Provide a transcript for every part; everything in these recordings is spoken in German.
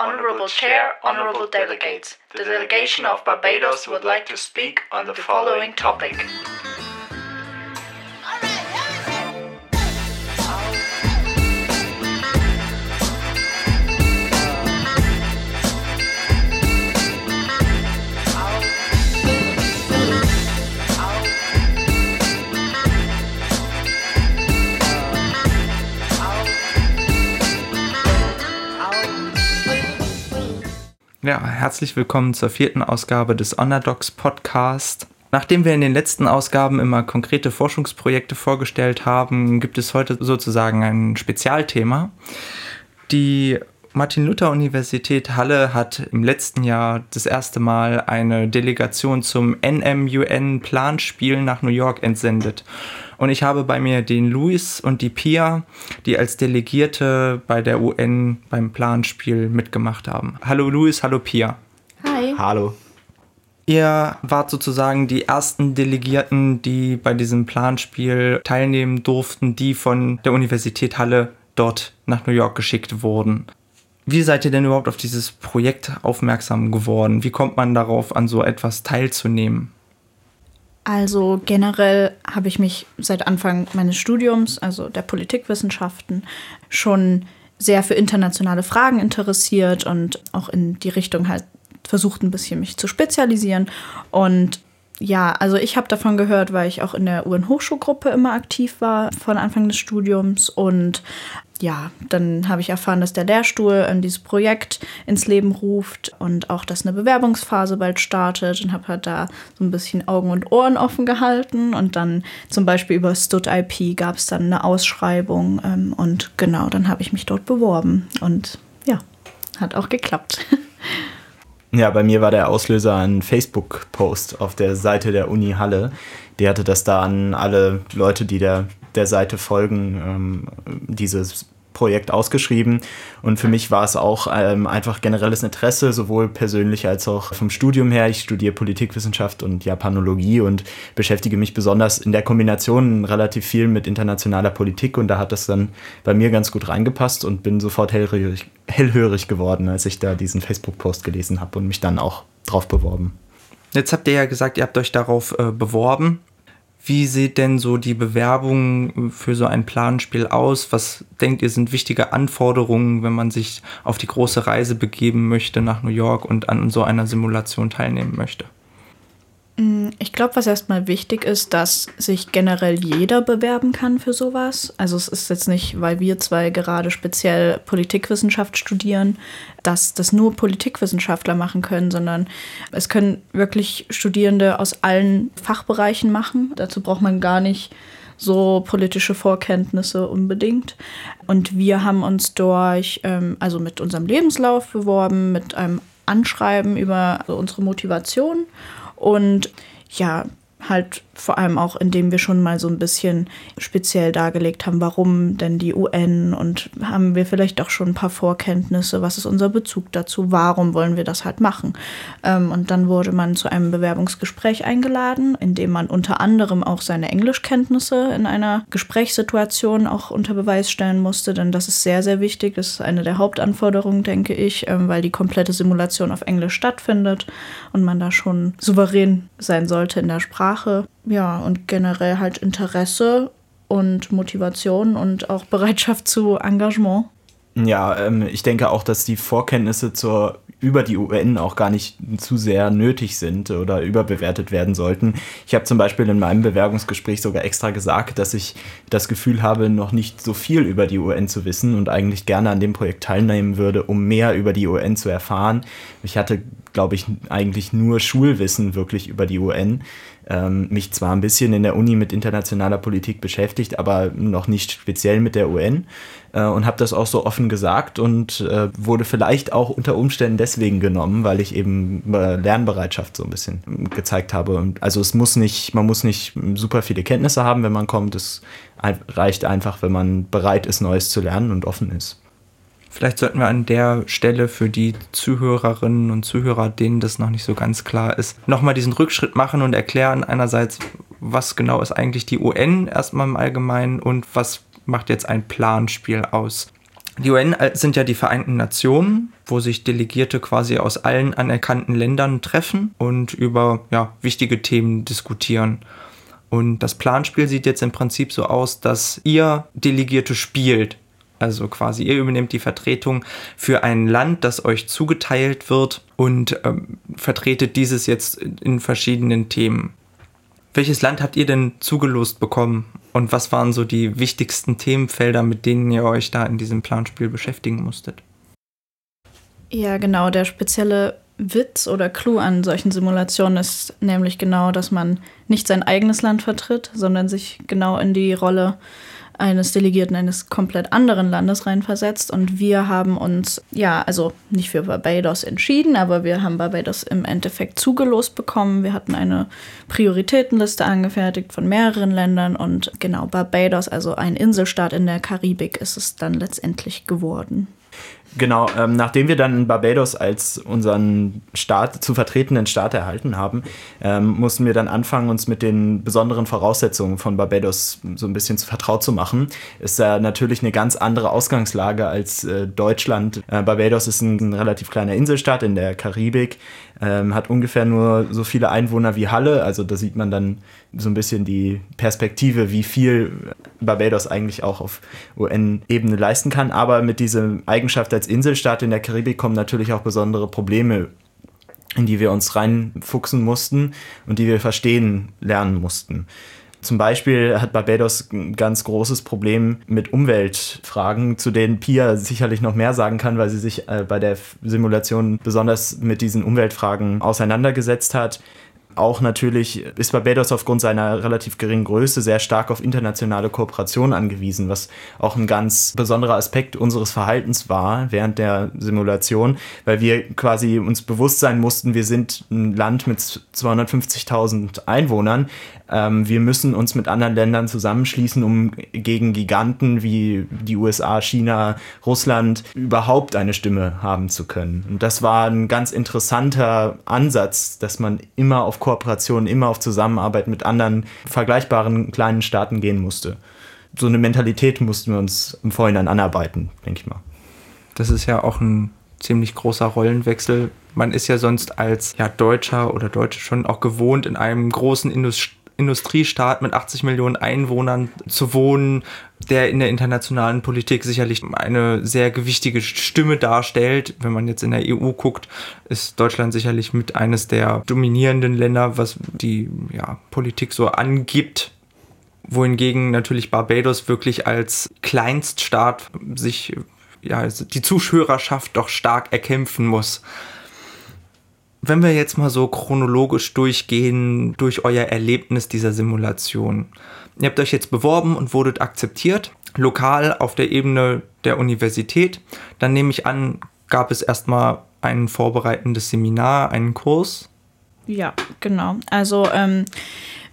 Honorable Chair, Honorable Delegates, the delegation of Barbados would like to speak on the following topic. Ja, herzlich willkommen zur vierten Ausgabe des Underdogs Podcast. Nachdem wir in den letzten Ausgaben immer konkrete Forschungsprojekte vorgestellt haben, gibt es heute sozusagen ein Spezialthema. Die Martin-Luther-Universität Halle hat im letzten Jahr das erste Mal eine Delegation zum NMUN-Planspiel nach New York entsendet. Und ich habe bei mir den Luis und die Pia, die als Delegierte bei der UN beim Planspiel mitgemacht haben. Hallo Luis, hallo Pia. Hi. Hallo. Ihr wart sozusagen die ersten Delegierten, die bei diesem Planspiel teilnehmen durften, die von der Universität Halle dort nach New York geschickt wurden. Wie seid ihr denn überhaupt auf dieses Projekt aufmerksam geworden? Wie kommt man darauf, an so etwas teilzunehmen? Also generell habe ich mich seit Anfang meines Studiums, also der Politikwissenschaften, schon sehr für internationale Fragen interessiert und auch in die Richtung halt versucht, ein bisschen mich zu spezialisieren. Und ja, also ich habe davon gehört, weil ich auch in der UN-Hochschulgruppe immer aktiv war von Anfang des Studiums und ja, dann habe ich erfahren, dass der Lehrstuhl an dieses Projekt ins Leben ruft und auch, dass eine Bewerbungsphase bald startet und habe halt da so ein bisschen Augen und Ohren offen gehalten und dann zum Beispiel über StudIP gab es dann eine Ausschreibung ähm, und genau, dann habe ich mich dort beworben und ja, hat auch geklappt. Ja, bei mir war der Auslöser ein Facebook-Post auf der Seite der Uni Halle. Die hatte das da an alle Leute, die der der Seite folgen, ähm, dieses Projekt ausgeschrieben. Und für mich war es auch ähm, einfach generelles Interesse, sowohl persönlich als auch vom Studium her. Ich studiere Politikwissenschaft und Japanologie und beschäftige mich besonders in der Kombination relativ viel mit internationaler Politik. Und da hat das dann bei mir ganz gut reingepasst und bin sofort hellhörig, hellhörig geworden, als ich da diesen Facebook-Post gelesen habe und mich dann auch drauf beworben. Jetzt habt ihr ja gesagt, ihr habt euch darauf äh, beworben. Wie sieht denn so die Bewerbung für so ein Planspiel aus? Was denkt ihr sind wichtige Anforderungen, wenn man sich auf die große Reise begeben möchte nach New York und an so einer Simulation teilnehmen möchte? Mm, ich glaube, was erstmal wichtig ist, dass sich generell jeder bewerben kann für sowas. Also es ist jetzt nicht, weil wir zwei gerade speziell Politikwissenschaft studieren, dass das nur Politikwissenschaftler machen können, sondern es können wirklich Studierende aus allen Fachbereichen machen. Dazu braucht man gar nicht so politische Vorkenntnisse unbedingt. Und wir haben uns durch, ähm, also mit unserem Lebenslauf beworben, mit einem Anschreiben über unsere Motivation und ja, halt vor allem auch, indem wir schon mal so ein bisschen speziell dargelegt haben, warum denn die UN und haben wir vielleicht auch schon ein paar Vorkenntnisse, was ist unser Bezug dazu, warum wollen wir das halt machen. Ähm, und dann wurde man zu einem Bewerbungsgespräch eingeladen, in dem man unter anderem auch seine Englischkenntnisse in einer Gesprächssituation auch unter Beweis stellen musste, denn das ist sehr, sehr wichtig. Das ist eine der Hauptanforderungen, denke ich, ähm, weil die komplette Simulation auf Englisch stattfindet und man da schon souverän sein sollte in der Sprache ja, und generell halt Interesse und Motivation und auch Bereitschaft zu Engagement. Ja, ähm, ich denke auch, dass die Vorkenntnisse zur über die UN auch gar nicht zu sehr nötig sind oder überbewertet werden sollten. Ich habe zum Beispiel in meinem Bewerbungsgespräch sogar extra gesagt, dass ich das Gefühl habe, noch nicht so viel über die UN zu wissen und eigentlich gerne an dem Projekt teilnehmen würde, um mehr über die UN zu erfahren. Ich hatte, glaube ich, eigentlich nur Schulwissen wirklich über die UN ähm, mich zwar ein bisschen in der Uni mit internationaler Politik beschäftigt, aber noch nicht speziell mit der UN äh, und habe das auch so offen gesagt und äh, wurde vielleicht auch unter Umständen deswegen genommen, weil ich eben äh, Lernbereitschaft so ein bisschen gezeigt habe. Also es muss nicht, man muss nicht super viele Kenntnisse haben, wenn man kommt. Es reicht einfach, wenn man bereit ist, Neues zu lernen und offen ist. Vielleicht sollten wir an der Stelle für die Zuhörerinnen und Zuhörer, denen das noch nicht so ganz klar ist, nochmal diesen Rückschritt machen und erklären einerseits, was genau ist eigentlich die UN erstmal im Allgemeinen und was macht jetzt ein Planspiel aus. Die UN sind ja die Vereinten Nationen, wo sich Delegierte quasi aus allen anerkannten Ländern treffen und über ja, wichtige Themen diskutieren. Und das Planspiel sieht jetzt im Prinzip so aus, dass ihr Delegierte spielt. Also quasi ihr übernehmt die Vertretung für ein Land, das euch zugeteilt wird und ähm, vertretet dieses jetzt in verschiedenen Themen. Welches Land habt ihr denn zugelost bekommen und was waren so die wichtigsten Themenfelder, mit denen ihr euch da in diesem Planspiel beschäftigen musstet? Ja, genau. Der spezielle Witz oder Clou an solchen Simulationen ist nämlich genau, dass man nicht sein eigenes Land vertritt, sondern sich genau in die Rolle eines Delegierten eines komplett anderen Landes reinversetzt. Und wir haben uns, ja, also nicht für Barbados entschieden, aber wir haben Barbados im Endeffekt zugelost bekommen. Wir hatten eine Prioritätenliste angefertigt von mehreren Ländern und genau Barbados, also ein Inselstaat in der Karibik, ist es dann letztendlich geworden. Genau, ähm, nachdem wir dann Barbados als unseren Staat zu vertretenden Staat erhalten haben, ähm, mussten wir dann anfangen, uns mit den besonderen Voraussetzungen von Barbados so ein bisschen vertraut zu machen. Ist ja natürlich eine ganz andere Ausgangslage als äh, Deutschland. Äh, Barbados ist ein, ein, relativ kleiner Inselstaat in der Karibik, ähm, hat ungefähr nur so viele Einwohner wie Halle, also da sieht man dann so ein bisschen die Perspektive, wie viel Barbados eigentlich auch auf UN-Ebene leisten kann. Aber mit dieser Eigenschaft als Inselstaat in der Karibik kommen natürlich auch besondere Probleme, in die wir uns reinfuchsen mussten und die wir verstehen lernen mussten. Zum Beispiel hat Barbados ein ganz großes Problem mit Umweltfragen, zu denen Pia sicherlich noch mehr sagen kann, weil sie sich äh, bei der Simulation besonders mit diesen Umweltfragen auseinandergesetzt hat auch natürlich ist Barbados aufgrund seiner relativ geringen Größe sehr stark auf internationale Kooperation angewiesen, was auch ein ganz besonderer Aspekt unseres Verhaltens war während der Simulation, weil wir quasi uns bewusst sein mussten, wir sind ein Land mit 250.000 Einwohnern, ähm, wir müssen uns mit anderen Ländern zusammenschließen, um gegen Giganten wie die USA, China, Russland überhaupt eine Stimme haben zu können. Und das war ein ganz interessanter Ansatz, dass man immer auf Kooperation, immer auf Zusammenarbeit mit anderen vergleichbaren kleinen Staaten gehen musste. So eine Mentalität mussten wir uns im Vorhinein anarbeiten, denke ich mal. Das ist ja auch ein ziemlich großer Rollenwechsel. Man ist ja sonst als ja, Deutscher oder Deutsche schon auch gewohnt, in einem großen Indust Industriestaat mit 80 Millionen Einwohnern zu wohnen, der in der internationalen Politik sicherlich eine sehr gewichtige Stimme darstellt. Wenn man jetzt in der EU guckt, ist Deutschland sicherlich mit eines der dominierenden Länder, was die ja, Politik so angibt. Wohingegen natürlich Barbados wirklich als Kleinststaat sich ja, die Zuschauerschaft doch stark erkämpfen muss wenn wir jetzt mal so chronologisch durchgehen durch euer Erlebnis dieser Simulation. Ihr habt euch jetzt beworben und wurdet akzeptiert, lokal auf der Ebene der Universität. Dann nehme ich an, gab es erstmal ein vorbereitendes Seminar, einen Kurs. Ja, genau. Also ähm,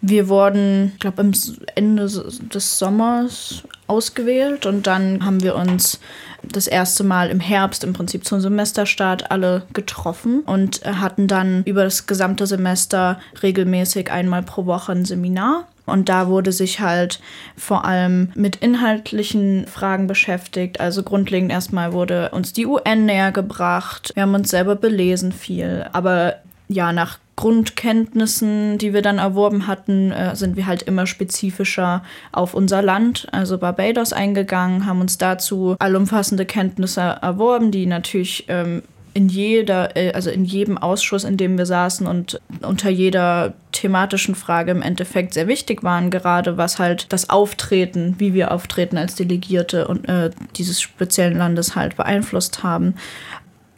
wir wurden, ich glaube, am Ende des Sommers ausgewählt und dann haben wir uns das erste Mal im Herbst im Prinzip zum Semesterstart alle getroffen und hatten dann über das gesamte Semester regelmäßig einmal pro Woche ein Seminar. Und da wurde sich halt vor allem mit inhaltlichen Fragen beschäftigt. Also grundlegend erstmal wurde uns die UN näher gebracht. Wir haben uns selber belesen viel. Aber ja, nach Grundkenntnissen, die wir dann erworben hatten, äh, sind wir halt immer spezifischer auf unser Land, also Barbados, eingegangen, haben uns dazu allumfassende Kenntnisse erworben, die natürlich ähm, in jeder, äh, also in jedem Ausschuss, in dem wir saßen und unter jeder thematischen Frage im Endeffekt sehr wichtig waren, gerade was halt das Auftreten, wie wir auftreten als Delegierte und äh, dieses speziellen Landes halt beeinflusst haben.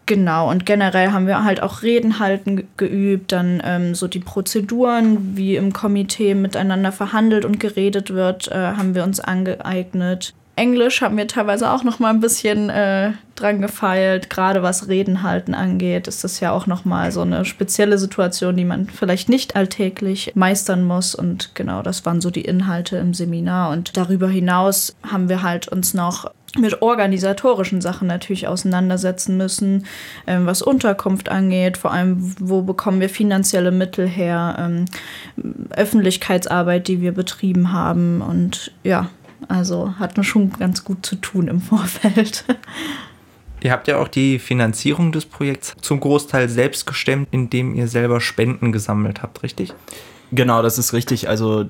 Genau, und generell haben wir halt auch Reden halten geübt, dann ähm, so die Prozeduren, wie im Komitee miteinander verhandelt und geredet wird, äh, haben wir uns angeeignet. Englisch haben wir teilweise auch noch mal ein bisschen äh, dran gefeilt. Gerade was Reden halten angeht, ist das ja auch noch mal so eine spezielle Situation, die man vielleicht nicht alltäglich meistern muss. Und genau, das waren so die Inhalte im Seminar. Und darüber hinaus haben wir halt uns noch mit organisatorischen Sachen natürlich auseinandersetzen müssen, ähm, was Unterkunft angeht, vor allem wo bekommen wir finanzielle Mittel her, ähm, Öffentlichkeitsarbeit, die wir betrieben haben und ja, Also hatten schon ganz gut zu tun im Vorfeld. Ihr habt ja auch die Finanzierung des Projekts zum Großteil selbst gestemmt, indem ihr selber Spenden gesammelt habt, richtig? Genau, das ist richtig. Also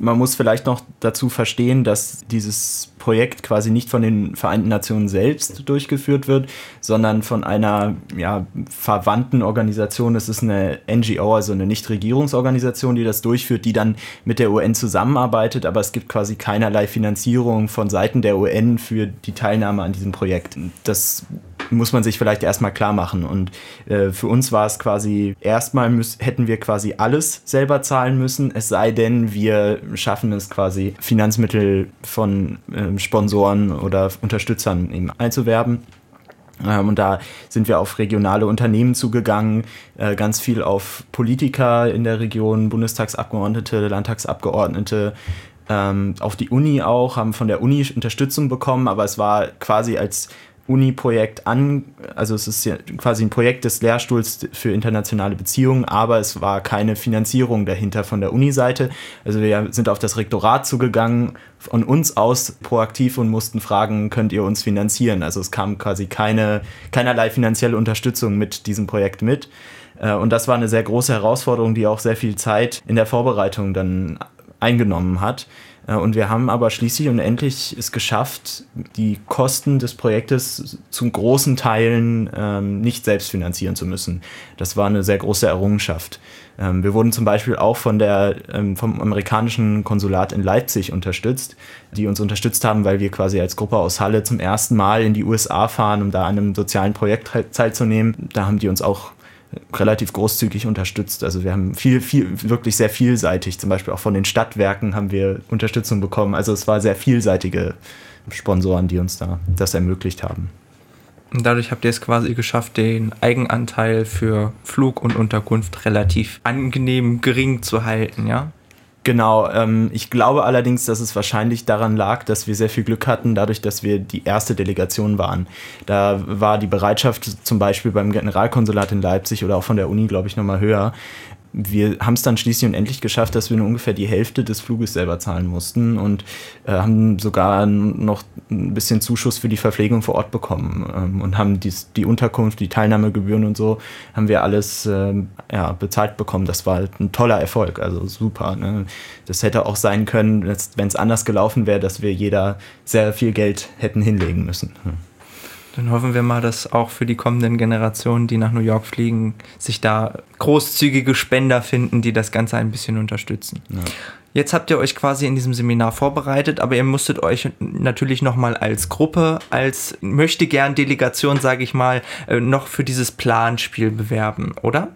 man muss vielleicht noch dazu verstehen, dass dieses Projekt quasi nicht von den Vereinten Nationen selbst durchgeführt wird, sondern von einer ja, verwandten Organisation. Das ist eine NGO, also eine Nichtregierungsorganisation, die das durchführt, die dann mit der UN zusammenarbeitet, aber es gibt quasi keinerlei Finanzierung von Seiten der UN für die Teilnahme an diesem Projekt. Das muss man sich vielleicht erstmal klar machen. Und äh, für uns war es quasi, erstmal hätten wir quasi alles selber zahlen müssen, es sei denn, wir schaffen es quasi, Finanzmittel von äh, Sponsoren oder Unterstützern eben einzuwerben. Ähm, und da sind wir auf regionale Unternehmen zugegangen, äh, ganz viel auf Politiker in der Region, Bundestagsabgeordnete, Landtagsabgeordnete, ähm, auf die Uni auch, haben von der Uni Unterstützung bekommen, aber es war quasi als Uni-Projekt an, also es ist ja quasi ein Projekt des Lehrstuhls für internationale Beziehungen, aber es war keine Finanzierung dahinter von der Uni-Seite. Also wir sind auf das Rektorat zugegangen, von uns aus proaktiv und mussten fragen, könnt ihr uns finanzieren? Also es kam quasi keine, keinerlei finanzielle Unterstützung mit diesem Projekt mit. Äh, und das war eine sehr große Herausforderung, die auch sehr viel Zeit in der Vorbereitung dann eingenommen hat. Äh, und wir haben aber schließlich und endlich es geschafft, die Kosten des Projektes zum großen Teilen ähm, nicht selbst finanzieren zu müssen. Das war eine sehr große Errungenschaft. Ähm, wir wurden zum Beispiel auch von der, ähm, vom amerikanischen Konsulat in Leipzig unterstützt, die uns unterstützt haben, weil wir quasi als Gruppe aus Halle zum ersten Mal in die USA fahren, um da an einem sozialen Projekt teilzunehmen. Da haben die uns auch relativ großzügig unterstützt. Also wir haben viel, viel, wirklich sehr vielseitig, zum Beispiel auch von den Stadtwerken haben wir Unterstützung bekommen. Also es war sehr vielseitige Sponsoren, die uns da das ermöglicht haben. Und dadurch habt ihr es quasi geschafft, den Eigenanteil für Flug und Unterkunft relativ angenehm gering zu halten, ja? Genau, ähm, ich glaube allerdings, dass es wahrscheinlich daran lag, dass wir sehr viel Glück hatten, dadurch, dass wir die erste Delegation waren. Da war die Bereitschaft zum Beispiel beim Generalkonsulat in Leipzig oder auch von der Uni, glaube ich, nochmal höher, wir haben es dann schließlich und endlich geschafft, dass wir nur ungefähr die Hälfte des Fluges selber zahlen mussten und äh, haben sogar noch ein bisschen Zuschuss für die Verpflegung vor Ort bekommen ähm, und haben dies, die Unterkunft, die Teilnahmegebühren und so, haben wir alles ähm, ja, bezahlt bekommen. Das war halt ein toller Erfolg, also super. Ne? Das hätte auch sein können, wenn es anders gelaufen wäre, dass wir jeder sehr viel Geld hätten hinlegen müssen. Hm. Dann hoffen wir mal, dass auch für die kommenden Generationen, die nach New York fliegen, sich da großzügige Spender finden, die das Ganze ein bisschen unterstützen. Ja. Jetzt habt ihr euch quasi in diesem Seminar vorbereitet, aber ihr musstet euch natürlich nochmal als Gruppe, als möchte gern Delegation, sage ich mal, äh, noch für dieses Planspiel bewerben, oder?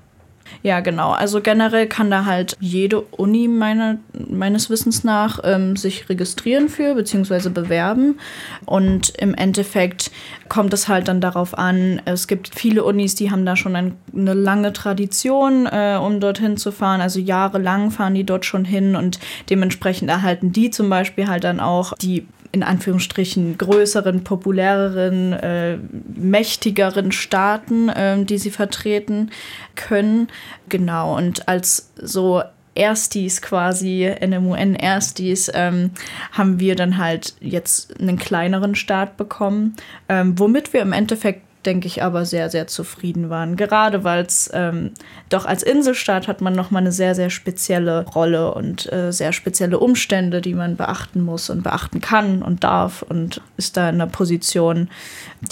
Ja, genau. Also generell kann da halt jede Uni meine, meines Wissens nach ähm, sich registrieren für beziehungsweise bewerben. Und im Endeffekt kommt es halt dann darauf an, es gibt viele Unis, die haben da schon ein, eine lange Tradition, äh, um dorthin zu fahren. Also jahrelang fahren die dort schon hin und dementsprechend erhalten die zum Beispiel halt dann auch die in Anführungsstrichen größeren, populäreren, äh, mächtigeren Staaten, äh, die sie vertreten können. Genau, und als so Erstis quasi, NMUN-Erstis, ähm, haben wir dann halt jetzt einen kleineren Staat bekommen, ähm, womit wir im Endeffekt denke ich, aber sehr, sehr zufrieden waren. Gerade weil es ähm, doch als Inselstaat hat man nochmal eine sehr, sehr spezielle Rolle und äh, sehr spezielle Umstände, die man beachten muss und beachten kann und darf und ist da in einer Position,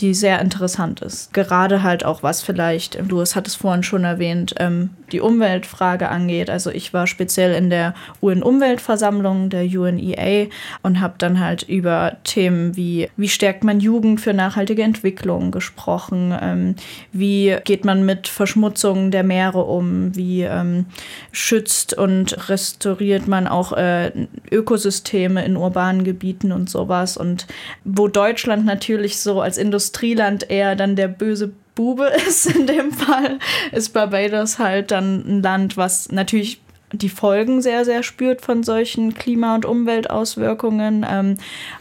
die sehr interessant ist. Gerade halt auch, was vielleicht, du es hattest vorhin schon erwähnt, ähm, die Umweltfrage angeht. Also ich war speziell in der UN-Umweltversammlung der UNEA und habe dann halt über Themen wie, wie stärkt man Jugend für nachhaltige Entwicklung gesprochen, ähm, wie geht man mit Verschmutzung der Meere um, wie ähm, schützt und restauriert man auch äh, Ökosysteme in urbanen Gebieten und sowas. Und wo Deutschland natürlich so als Industrieland eher dann der böse Bube ist in dem Fall, ist Barbados halt dann ein Land, was natürlich die Folgen sehr, sehr spürt von solchen Klima- und Umweltauswirkungen, ähm,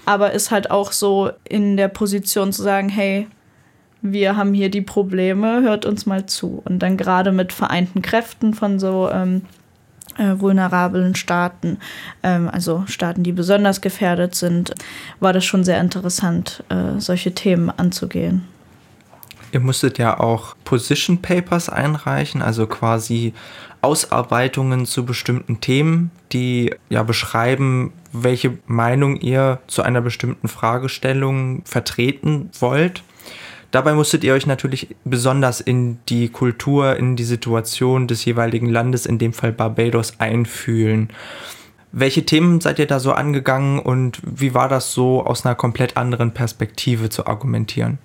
aber ist halt auch so in der Position zu sagen, hey, wir haben hier die Probleme, hört uns mal zu. Und dann gerade mit vereinten Kräften von so ähm, äh, vulnerablen Staaten, ähm, also Staaten, die besonders gefährdet sind, war das schon sehr interessant, äh, solche Themen anzugehen. Ihr musstet ja auch Position Papers einreichen, also quasi Ausarbeitungen zu bestimmten Themen, die ja beschreiben, welche Meinung ihr zu einer bestimmten Fragestellung vertreten wollt. Dabei musstet ihr euch natürlich besonders in die Kultur, in die Situation des jeweiligen Landes, in dem Fall Barbados, einfühlen. Welche Themen seid ihr da so angegangen und wie war das so aus einer komplett anderen Perspektive zu argumentieren?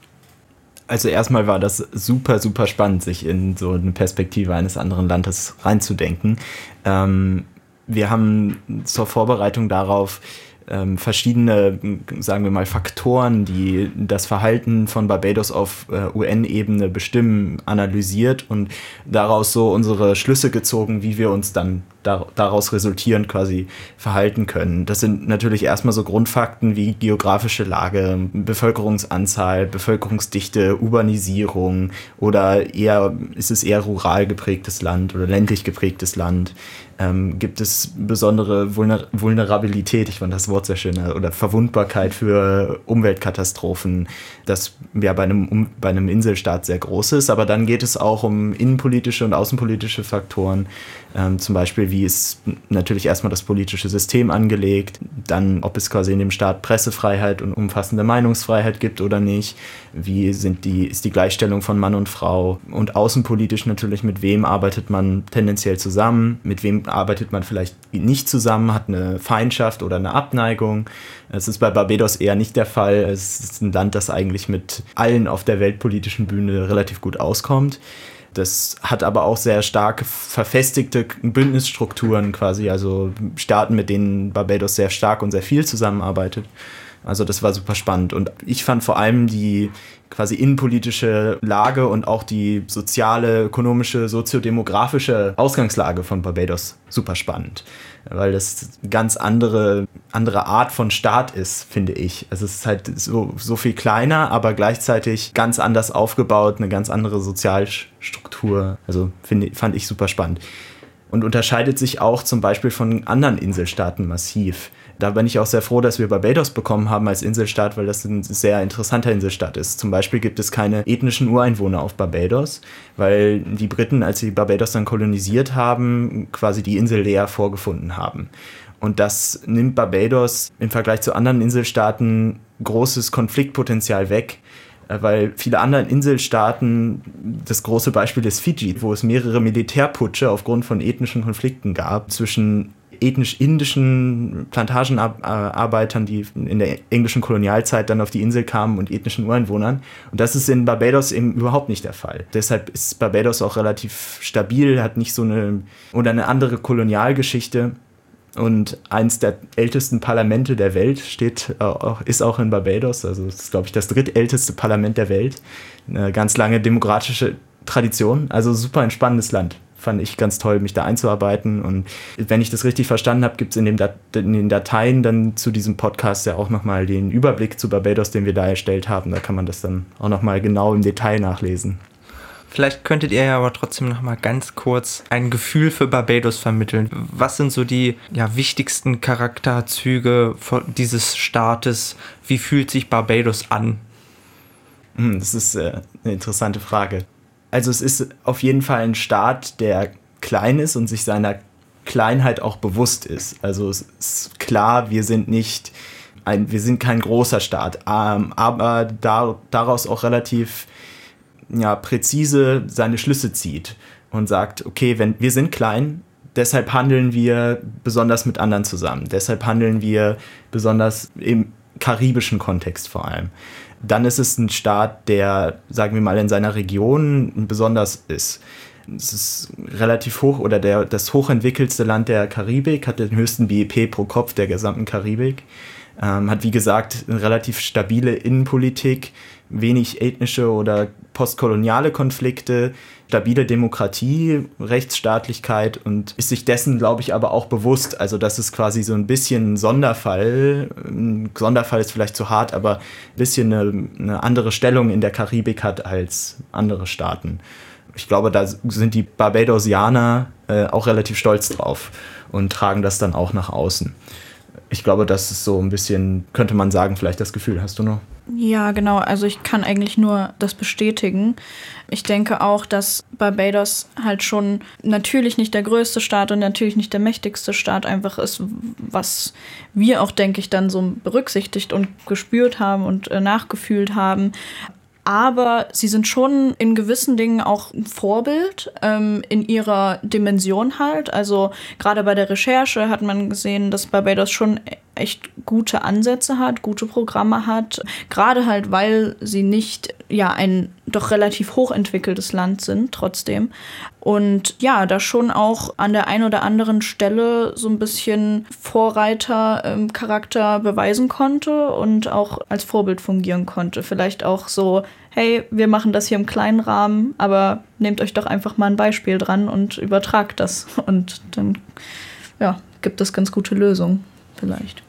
Also erstmal war das super, super spannend, sich in so eine Perspektive eines anderen Landes reinzudenken. Ähm, wir haben zur Vorbereitung darauf ähm, verschiedene, sagen wir mal, Faktoren, die das Verhalten von Barbados auf äh, UN-Ebene bestimmen, analysiert und daraus so unsere Schlüsse gezogen, wie wir uns dann daraus resultierend quasi verhalten können. Das sind natürlich erstmal so Grundfakten wie geografische Lage, Bevölkerungsanzahl, Bevölkerungsdichte, Urbanisierung oder eher ist es eher rural geprägtes Land oder ländlich geprägtes Land. Ähm, gibt es besondere Vulner Vulnerabilität, ich fand das Wort sehr schön, oder Verwundbarkeit für Umweltkatastrophen, das ja bei einem, um, bei einem Inselstaat sehr groß ist. Aber dann geht es auch um innenpolitische und außenpolitische Faktoren, ähm, zum Beispiel, wie ist natürlich erstmal das politische System angelegt, dann ob es quasi in dem Staat Pressefreiheit und umfassende Meinungsfreiheit gibt oder nicht, wie sind die, ist die Gleichstellung von Mann und Frau und außenpolitisch natürlich, mit wem arbeitet man tendenziell zusammen, mit wem arbeitet man vielleicht nicht zusammen, hat eine Feindschaft oder eine Abneigung. Es ist bei Barbados eher nicht der Fall. Es ist ein Land, das eigentlich mit allen auf der weltpolitischen Bühne relativ gut auskommt. Das hat aber auch sehr starke verfestigte Bündnisstrukturen quasi, also Staaten, mit denen Barbados sehr stark und sehr viel zusammenarbeitet. Also das war super spannend. Und ich fand vor allem die quasi innenpolitische Lage und auch die soziale, ökonomische, soziodemografische Ausgangslage von Barbados super spannend weil das eine ganz andere, andere Art von Staat ist, finde ich. Es ist halt so, so viel kleiner, aber gleichzeitig ganz anders aufgebaut, eine ganz andere Sozialstruktur. Also finde, fand ich super spannend. Und unterscheidet sich auch zum Beispiel von anderen Inselstaaten massiv. Da bin ich auch sehr froh, dass wir Barbados bekommen haben als Inselstaat, weil das ein sehr interessanter Inselstaat ist. Zum Beispiel gibt es keine ethnischen Ureinwohner auf Barbados, weil die Briten, als sie Barbados dann kolonisiert haben, quasi die Insel leer vorgefunden haben. Und das nimmt Barbados im Vergleich zu anderen Inselstaaten großes Konfliktpotenzial weg, äh, weil viele anderen Inselstaaten, das große Beispiel ist Fiji, wo es mehrere Militärputsche aufgrund von ethnischen Konflikten gab zwischen ethnisch-indischen Plantagenarbeitern, die in der englischen Kolonialzeit dann auf die Insel kamen und ethnischen Ureinwohnern. Und das ist in Barbados eben überhaupt nicht der Fall. Deshalb ist Barbados auch relativ stabil, hat nicht so eine oder eine andere Kolonialgeschichte. Und eins der ältesten Parlamente der Welt steht, äh, ist auch in Barbados. Also es ist, glaube ich, das drittälteste Parlament der Welt. Eine ganz lange demokratische Tradition. Also super entspannendes Land fand ich ganz toll, mich da einzuarbeiten. Und wenn ich das richtig verstanden habe, gibt es in, in den Dateien dann zu diesem Podcast ja auch nochmal den Überblick zu Barbados, den wir da erstellt haben. Da kann man das dann auch nochmal genau im Detail nachlesen. Vielleicht könntet ihr ja aber trotzdem noch mal ganz kurz ein Gefühl für Barbados vermitteln. Was sind so die ja, wichtigsten Charakterzüge dieses Staates? Wie fühlt sich Barbados an? Hm, das ist äh, eine interessante Frage. Also es ist auf jeden Fall ein Staat, der klein ist und sich seiner Kleinheit auch bewusst ist. Also es ist klar, wir sind nicht ein, wir sind kein großer Staat, ähm, aber da, daraus auch relativ ja, präzise seine Schlüsse zieht und sagt, okay, wenn wir sind klein, deshalb handeln wir besonders mit anderen zusammen. Deshalb handeln wir besonders im karibischen Kontext vor allem dann ist es ein Staat, der, sagen wir mal, in seiner Region besonders ist. Es ist relativ hoch oder der, das hochentwickelste Land der Karibik, hat den höchsten BIP pro Kopf der gesamten Karibik, ähm, hat wie gesagt eine relativ stabile Innenpolitik, wenig ethnische oder postkoloniale Konflikte, stabile Demokratie, Rechtsstaatlichkeit und ist sich dessen, glaube ich, aber auch bewusst. Also, das ist quasi so ein bisschen ein Sonderfall. Ein Sonderfall ist vielleicht zu hart, aber ein bisschen eine, eine andere Stellung in der Karibik hat als andere Staaten. Ich glaube, da sind die Barbadosianer äh, auch relativ stolz drauf und tragen das dann auch nach außen. Ich glaube, das ist so ein bisschen, könnte man sagen, vielleicht das Gefühl. Hast du noch? Ja, genau. Also ich kann eigentlich nur das bestätigen. Ich denke auch, dass Barbados halt schon natürlich nicht der größte Staat und natürlich nicht der mächtigste Staat einfach ist, was wir auch, denke ich, dann so berücksichtigt und gespürt haben und äh, nachgefühlt haben aber sie sind schon in gewissen Dingen auch ein Vorbild ähm, in ihrer Dimension halt. Also gerade bei der Recherche hat man gesehen, dass Barbados schon echt gute Ansätze hat, gute Programme hat, gerade halt, weil sie nicht ja ein doch relativ hochentwickeltes Land sind trotzdem und ja, da schon auch an der einen oder anderen Stelle so ein bisschen Vorreitercharakter ähm, beweisen konnte und auch als Vorbild fungieren konnte. Vielleicht auch so, hey, wir machen das hier im kleinen Rahmen, aber nehmt euch doch einfach mal ein Beispiel dran und übertragt das und dann ja, gibt es ganz gute Lösungen vielleicht.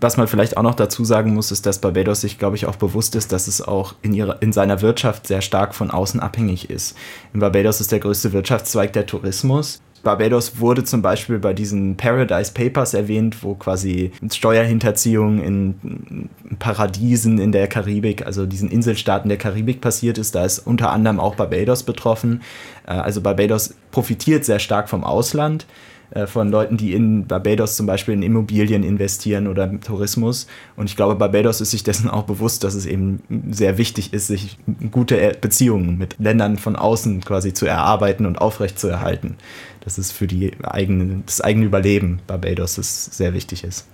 Was man vielleicht auch noch dazu sagen muss, ist, dass Barbados sich, glaube ich, auch bewusst ist, dass es auch in, ihrer, in seiner Wirtschaft sehr stark von außen abhängig ist. In Barbados ist der größte Wirtschaftszweig der Tourismus. Barbados wurde zum Beispiel bei diesen Paradise Papers erwähnt, wo quasi Steuerhinterziehung in Paradiesen in der Karibik, also diesen Inselstaaten der Karibik passiert ist. Da ist unter anderem auch Barbados betroffen. Äh, also Barbados profitiert sehr stark vom Ausland. Äh, von Leuten, die in Barbados zum Beispiel in Immobilien investieren oder im Tourismus. Und ich glaube, Barbados ist sich dessen auch bewusst, dass es eben sehr wichtig ist, sich gute Beziehungen mit Ländern von außen quasi zu erarbeiten und aufrechtzuerhalten. Das ist für die eigene, das eigene Überleben Barbados das sehr wichtig ist.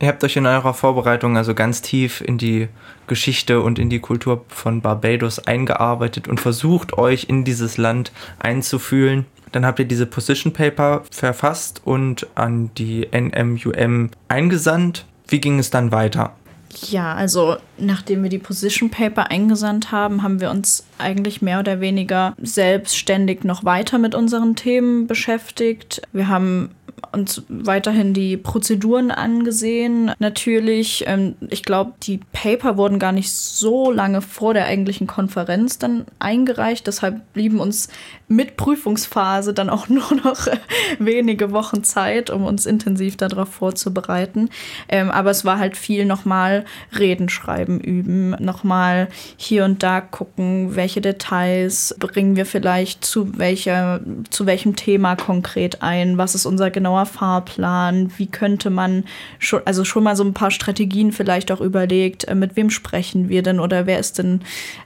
Ihr habt euch in eurer Vorbereitung also ganz tief in die Geschichte und in die Kultur von Barbados eingearbeitet und versucht, euch in dieses Land einzufühlen. Dann habt ihr diese Position Paper verfasst und an die NMUM eingesandt. Wie ging es dann weiter? Ja, also nachdem wir die Position Paper eingesandt haben, haben wir uns eigentlich mehr oder weniger selbstständig noch weiter mit unseren Themen beschäftigt. Wir haben uns weiterhin die Prozeduren angesehen. Natürlich, ähm, ich glaube, die Paper wurden gar nicht so lange vor der eigentlichen Konferenz dann eingereicht. Deshalb blieben uns mit Prüfungsphase dann auch nur noch wenige Wochen Zeit, um uns intensiv darauf vorzubereiten. Ähm, aber es war halt viel nochmal Reden schreiben üben, nochmal hier und da gucken, welche Details bringen wir vielleicht zu welcher, zu welchem Thema konkret ein, was ist unser genauer Fahrplan, wie könnte man schon, also schon mal so ein paar Strategien vielleicht auch überlegt, äh, mit wem sprechen wir denn oder wer ist denn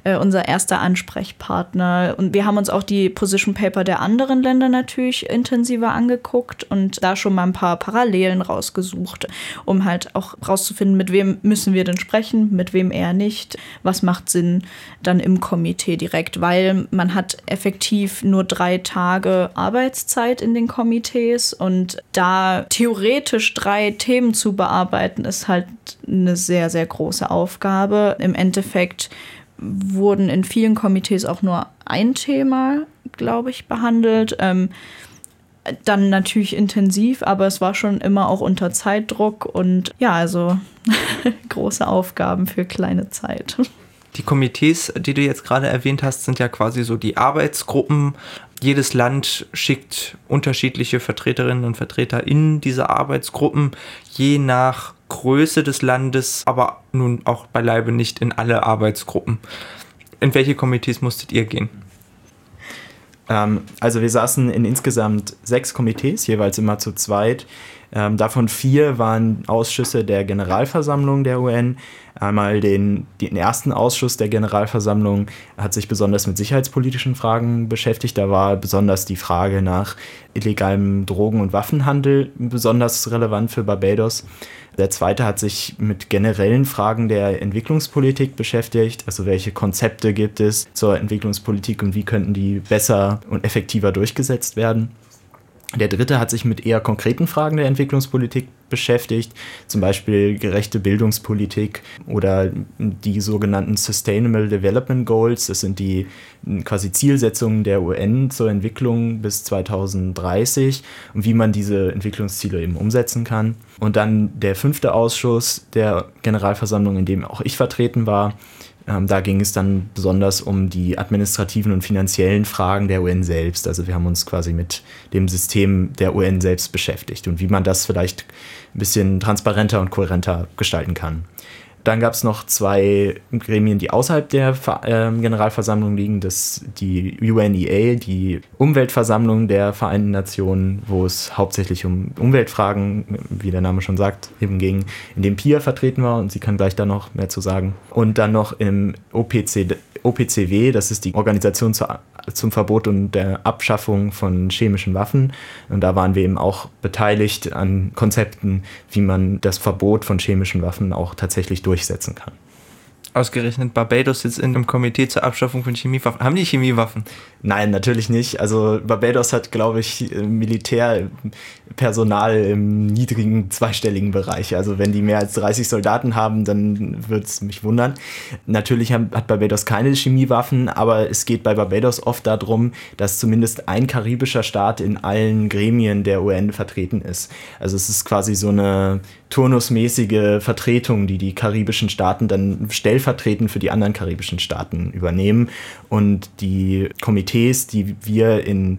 äh, unser erster Ansprechpartner. Und wir haben uns auch die Position Position Paper der anderen Länder natürlich intensiver angeguckt und da schon mal ein paar Parallelen rausgesucht, um halt auch rauszufinden, mit wem müssen wir denn sprechen, mit wem eher nicht, was macht Sinn dann im Komitee direkt, weil man hat effektiv nur drei Tage Arbeitszeit in den Komitees und da theoretisch drei Themen zu bearbeiten, ist halt eine sehr, sehr große Aufgabe. Im Endeffekt wurden in vielen Komitees auch nur ein Thema glaube ich, behandelt. Ähm, dann natürlich intensiv, aber es war schon immer auch unter Zeitdruck und ja, also große Aufgaben für kleine Zeit. Die Komitees, die du jetzt gerade erwähnt hast, sind ja quasi so die Arbeitsgruppen. Jedes Land schickt unterschiedliche Vertreterinnen und Vertreter in diese Arbeitsgruppen, je nach Größe des Landes, aber nun auch beileibe nicht in alle Arbeitsgruppen. In welche Komitees musstet ihr gehen? Ähm, also wir saßen in insgesamt sechs Komitees, jeweils immer zu zweit. Ähm, davon vier waren Ausschüsse der Generalversammlung der UN. Einmal den, den ersten Ausschuss der Generalversammlung hat sich besonders mit sicherheitspolitischen Fragen beschäftigt. Da war besonders die Frage nach illegalem Drogen- und Waffenhandel besonders relevant für Barbados. Der zweite hat sich mit generellen Fragen der Entwicklungspolitik beschäftigt. Also welche Konzepte gibt es zur Entwicklungspolitik und wie könnten die besser und effektiver durchgesetzt werden. Der dritte hat sich mit eher konkreten Fragen der Entwicklungspolitik beschäftigt, zum Beispiel gerechte Bildungspolitik oder die sogenannten Sustainable Development Goals. Das sind die quasi Zielsetzungen der UN zur Entwicklung bis 2030 und wie man diese Entwicklungsziele eben umsetzen kann. Und dann der fünfte Ausschuss der Generalversammlung, in dem auch ich vertreten war, Ähm, da ging es dann besonders um die administrativen und finanziellen Fragen der UN selbst. Also wir haben uns quasi mit dem System der UN selbst beschäftigt und wie man das vielleicht ein bisschen transparenter und kohärenter gestalten kann. Dann gab es noch zwei Gremien, die außerhalb der äh, Generalversammlung liegen. Das die UNEA, die Umweltversammlung der Vereinten Nationen, wo es hauptsächlich um Umweltfragen, wie der Name schon sagt, eben ging, in dem PIA vertreten war und sie kann gleich da noch mehr zu sagen. Und dann noch im OPC, OPCW, das ist die Organisation zur zum Verbot und der Abschaffung von chemischen Waffen. Und da waren wir eben auch beteiligt an Konzepten, wie man das Verbot von chemischen Waffen auch tatsächlich durchsetzen kann. Ausgerechnet Barbados sitzt in einem Komitee zur Abschaffung von Chemiewaffen. Haben die Chemiewaffen? Nein, natürlich nicht. Also Barbados hat, glaube ich, Militärpersonal im niedrigen zweistelligen Bereich. Also wenn die mehr als 30 Soldaten haben, dann würde es mich wundern. Natürlich hat Barbados keine Chemiewaffen, aber es geht bei Barbados oft darum, dass zumindest ein karibischer Staat in allen Gremien der UN vertreten ist. Also es ist quasi so eine turnusmäßige Vertretung, die die karibischen Staaten dann stellvertretend für die anderen karibischen Staaten übernehmen. Und die Komitees, die wir in,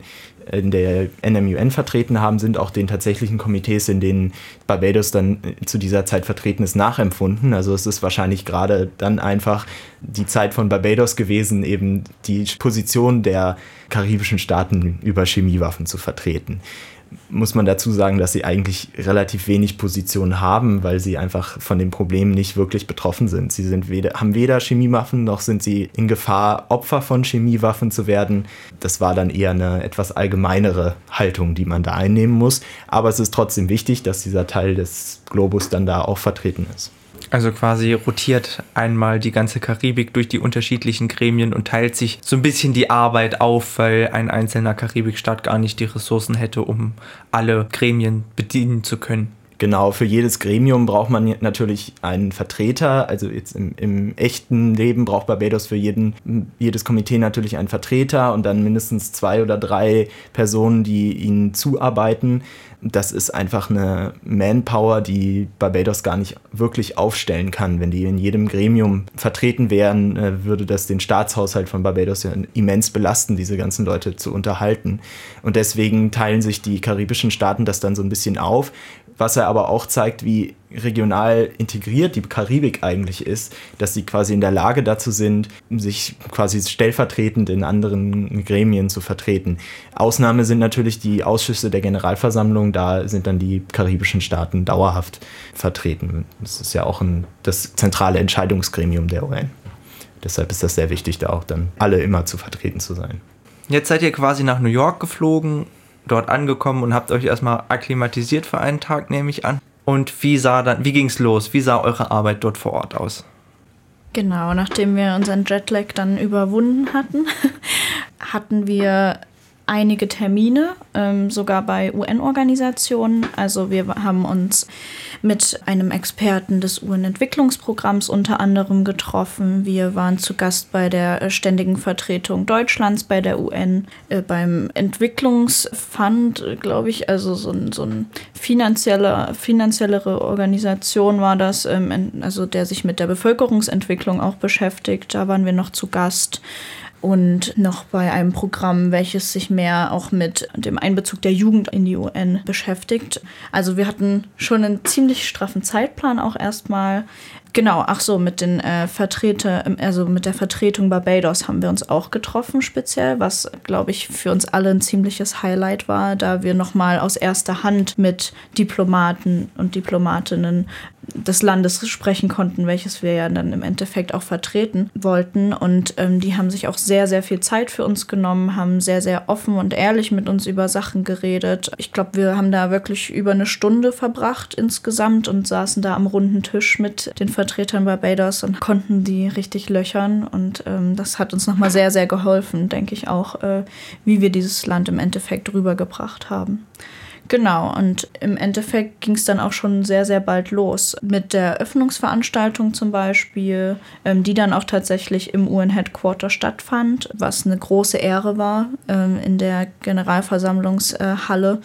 in der NMUN vertreten haben, sind auch den tatsächlichen Komitees, in denen Barbados dann zu dieser Zeit vertreten ist, nachempfunden. Also es ist wahrscheinlich gerade dann einfach die Zeit von Barbados gewesen, eben die Position der karibischen Staaten über Chemiewaffen zu vertreten muss man dazu sagen, dass sie eigentlich relativ wenig Position haben, weil sie einfach von dem Problem nicht wirklich betroffen sind. Sie sind weder, haben weder Chemiewaffen noch sind sie in Gefahr, Opfer von Chemiewaffen zu werden. Das war dann eher eine etwas allgemeinere Haltung, die man da einnehmen muss. Aber es ist trotzdem wichtig, dass dieser Teil des Globus dann da auch vertreten ist. Also quasi rotiert einmal die ganze Karibik durch die unterschiedlichen Gremien und teilt sich so ein bisschen die Arbeit auf, weil ein einzelner Karibikstaat gar nicht die Ressourcen hätte, um alle Gremien bedienen zu können. Genau, für jedes Gremium braucht man natürlich einen Vertreter. Also jetzt im, im, echten Leben braucht Barbados für jeden, jedes Komitee natürlich einen Vertreter und dann mindestens zwei oder drei Personen, die ihnen zuarbeiten. Das ist einfach eine Manpower, die Barbados gar nicht wirklich aufstellen kann. Wenn die in jedem Gremium vertreten wären, äh, würde das den Staatshaushalt von Barbados ja immens belasten, diese ganzen Leute zu unterhalten. Und deswegen teilen sich die karibischen Staaten das dann so ein bisschen auf was er aber auch zeigt, wie regional integriert die Karibik eigentlich ist, dass sie quasi in der Lage dazu sind, sich quasi stellvertretend in anderen Gremien zu vertreten. Ausnahme sind natürlich die Ausschüsse der Generalversammlung, da sind dann die karibischen Staaten dauerhaft vertreten. Das ist ja auch ein, das zentrale Entscheidungsgremium der UN. Deshalb ist das sehr wichtig, da auch dann alle immer zu vertreten zu sein. Jetzt seid ihr quasi nach New York geflogen dort angekommen und habt euch erstmal akklimatisiert für einen Tag, nehme ich an. Und wie sah dann, wie ging's los? Wie sah eure Arbeit dort vor Ort aus? Genau, nachdem wir unseren Jetlag dann überwunden hatten, hatten wir einige Termine, ähm, sogar bei UN-Organisationen. Also wir haben uns mit einem Experten des UN-Entwicklungsprogramms unter anderem getroffen. Wir waren zu Gast bei der äh, ständigen Vertretung Deutschlands bei der UN, äh, beim Entwicklungsfund, glaube ich, also so ein, so ein finanzieller, finanziellere Organisation war das, ähm, also der sich mit der Bevölkerungsentwicklung auch beschäftigt. Da waren wir noch zu Gast und noch bei einem Programm, welches sich mehr auch mit dem Einbezug der Jugend in die UN beschäftigt. Also wir hatten schon einen ziemlich straffen Zeitplan auch erstmal. Genau, ach so, mit den äh, Vertreter, also mit der Vertretung Barbados haben wir uns auch getroffen speziell, was glaube ich für uns alle ein ziemliches Highlight war, da wir nochmal aus erster Hand mit Diplomaten und Diplomatinnen des Landes sprechen konnten, welches wir ja dann im Endeffekt auch vertreten wollten. Und ähm, die haben sich auch sehr, sehr viel Zeit für uns genommen, haben sehr, sehr offen und ehrlich mit uns über Sachen geredet. Ich glaube, wir haben da wirklich über eine Stunde verbracht insgesamt und saßen da am runden Tisch mit den Vertretern Barbados und konnten die richtig löchern. Und ähm, das hat uns nochmal sehr, sehr geholfen, denke ich auch, äh, wie wir dieses Land im Endeffekt rübergebracht haben. Genau, und im Endeffekt ging es dann auch schon sehr, sehr bald los mit der Öffnungsveranstaltung zum Beispiel, ähm, die dann auch tatsächlich im UN-Headquarter stattfand, was eine große Ehre war ähm, in der Generalversammlungshalle.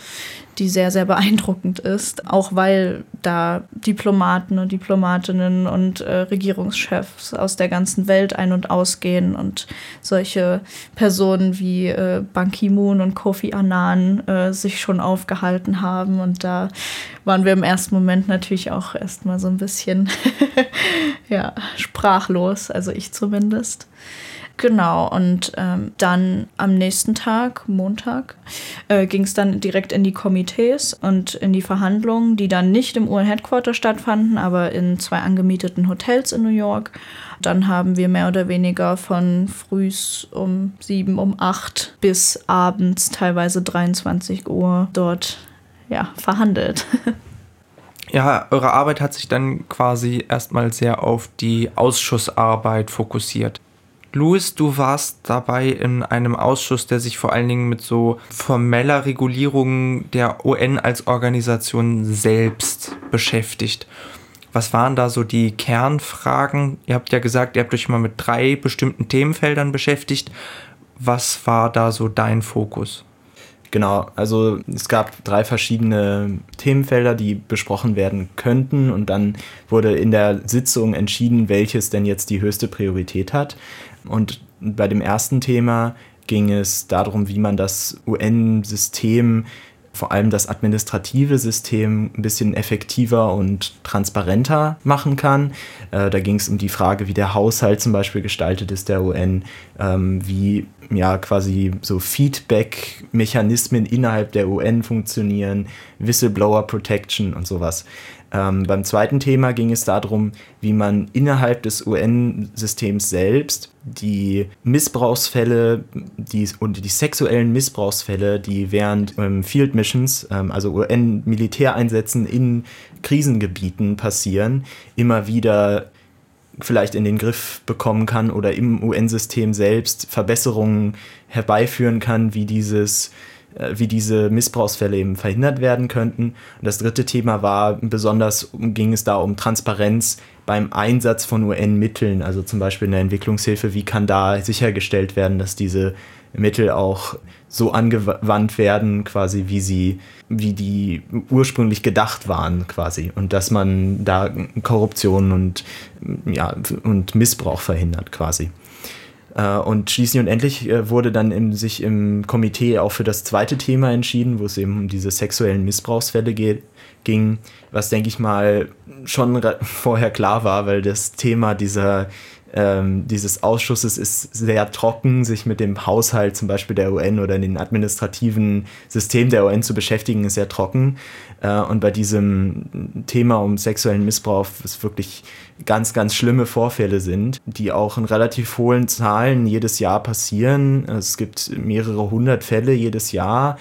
Die sehr, sehr beeindruckend ist, auch weil da Diplomaten und Diplomatinnen und äh, Regierungschefs aus der ganzen Welt ein- und ausgehen und solche Personen wie äh, Ban Ki-moon und Kofi Annan äh, sich schon aufgehalten haben. Und da waren wir im ersten Moment natürlich auch erstmal so ein bisschen ja, sprachlos, also ich zumindest. Genau, und ähm, dann am nächsten Tag, Montag, äh, ging es dann direkt in die Komitees und in die Verhandlungen, die dann nicht im UN-Headquarter stattfanden, aber in zwei angemieteten Hotels in New York. Dann haben wir mehr oder weniger von frühs um sieben, um acht bis abends teilweise 23 Uhr dort ja, verhandelt. Ja, eure Arbeit hat sich dann quasi erstmal sehr auf die Ausschussarbeit fokussiert. Louis, du warst dabei in einem Ausschuss, der sich vor allen Dingen mit so formeller Regulierung der UN als Organisation selbst beschäftigt. Was waren da so die Kernfragen? Ihr habt ja gesagt, ihr habt euch mal mit drei bestimmten Themenfeldern beschäftigt. Was war da so dein Fokus? Genau, also es gab drei verschiedene Themenfelder, die besprochen werden könnten und dann wurde in der Sitzung entschieden, welches denn jetzt die höchste Priorität hat. Und bei dem ersten Thema ging es darum, wie man das UN-System, vor allem das administrative System, ein bisschen effektiver und transparenter machen kann. Äh, da ging es um die Frage, wie der Haushalt zum Beispiel gestaltet ist der UN, ähm, wie ja quasi so Feedback-Mechanismen innerhalb der UN funktionieren, Whistleblower Protection und sowas. Ähm, beim zweiten Thema ging es darum, wie man innerhalb des UN-Systems selbst die Missbrauchsfälle die, und die sexuellen Missbrauchsfälle, die während ähm, Field Missions, ähm, also UN-Militäreinsätzen in Krisengebieten passieren, immer wieder vielleicht in den Griff bekommen kann oder im UN-System selbst Verbesserungen herbeiführen kann, wie dieses äh, wie diese Missbrauchsfälle eben verhindert werden könnten. Und das dritte Thema war, besonders ging es da um Transparenz beim Einsatz von UN-Mitteln, also zum Beispiel in der Entwicklungshilfe, wie kann da sichergestellt werden, dass diese Mittel auch so angewandt werden, quasi wie sie, wie die ursprünglich gedacht waren, quasi. Und dass man da Korruption und, ja, und Missbrauch verhindert, quasi. Äh, und schließlich und endlich äh, wurde dann im, sich im Komitee auch für das zweite Thema entschieden, wo es eben um diese sexuellen Missbrauchsfälle geht, ging, was denke ich mal schon vorher klar war, weil das Thema dieser ähm, dieses Ausschusses ist sehr trocken, sich mit dem Haushalt zum Beispiel der UN oder den administrativen System der UN zu beschäftigen, ist sehr trocken. Äh, und bei diesem Thema um sexuellen Missbrauch, was wirklich ganz, ganz schlimme Vorfälle sind, die auch in relativ hohen Zahlen jedes Jahr passieren. Es gibt mehrere hundert Fälle jedes Jahr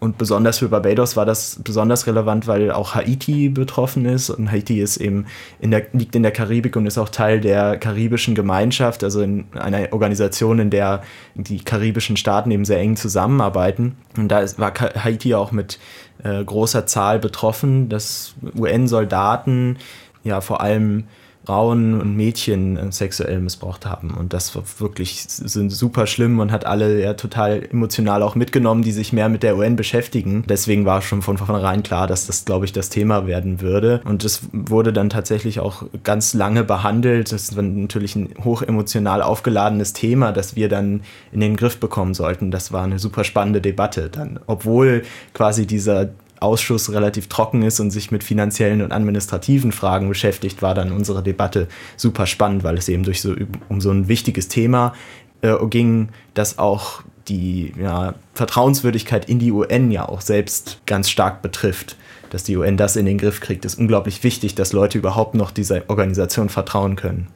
und besonders für Barbados war das besonders relevant, weil auch Haiti betroffen ist. Und Haiti ist eben in der, liegt in der Karibik und ist auch Teil der karibischen Gemeinschaft, also in einer Organisation, in der die karibischen Staaten eben sehr eng zusammenarbeiten. Und da ist, war Haiti auch mit äh, großer Zahl betroffen, dass UN-Soldaten ja vor allem Frauen und Mädchen äh, sexuell missbraucht haben. Und das war wirklich sind super schlimm und hat alle ja total emotional auch mitgenommen, die sich mehr mit der UN beschäftigen. Deswegen war schon von vornherein klar, dass das, glaube ich, das Thema werden würde. Und das wurde dann tatsächlich auch ganz lange behandelt. Das war natürlich ein hochemotional aufgeladenes Thema, das wir dann in den Griff bekommen sollten. Das war eine super spannende Debatte dann. Obwohl quasi dieser Ausschuss relativ trocken ist und sich mit finanziellen und administrativen Fragen beschäftigt, war dann unsere Debatte super spannend, weil es eben durch so, um so ein wichtiges Thema äh, ging, das auch die ja, Vertrauenswürdigkeit in die UN ja auch selbst ganz stark betrifft. Dass die UN das in den Griff kriegt, ist unglaublich wichtig, dass Leute überhaupt noch dieser Organisation vertrauen können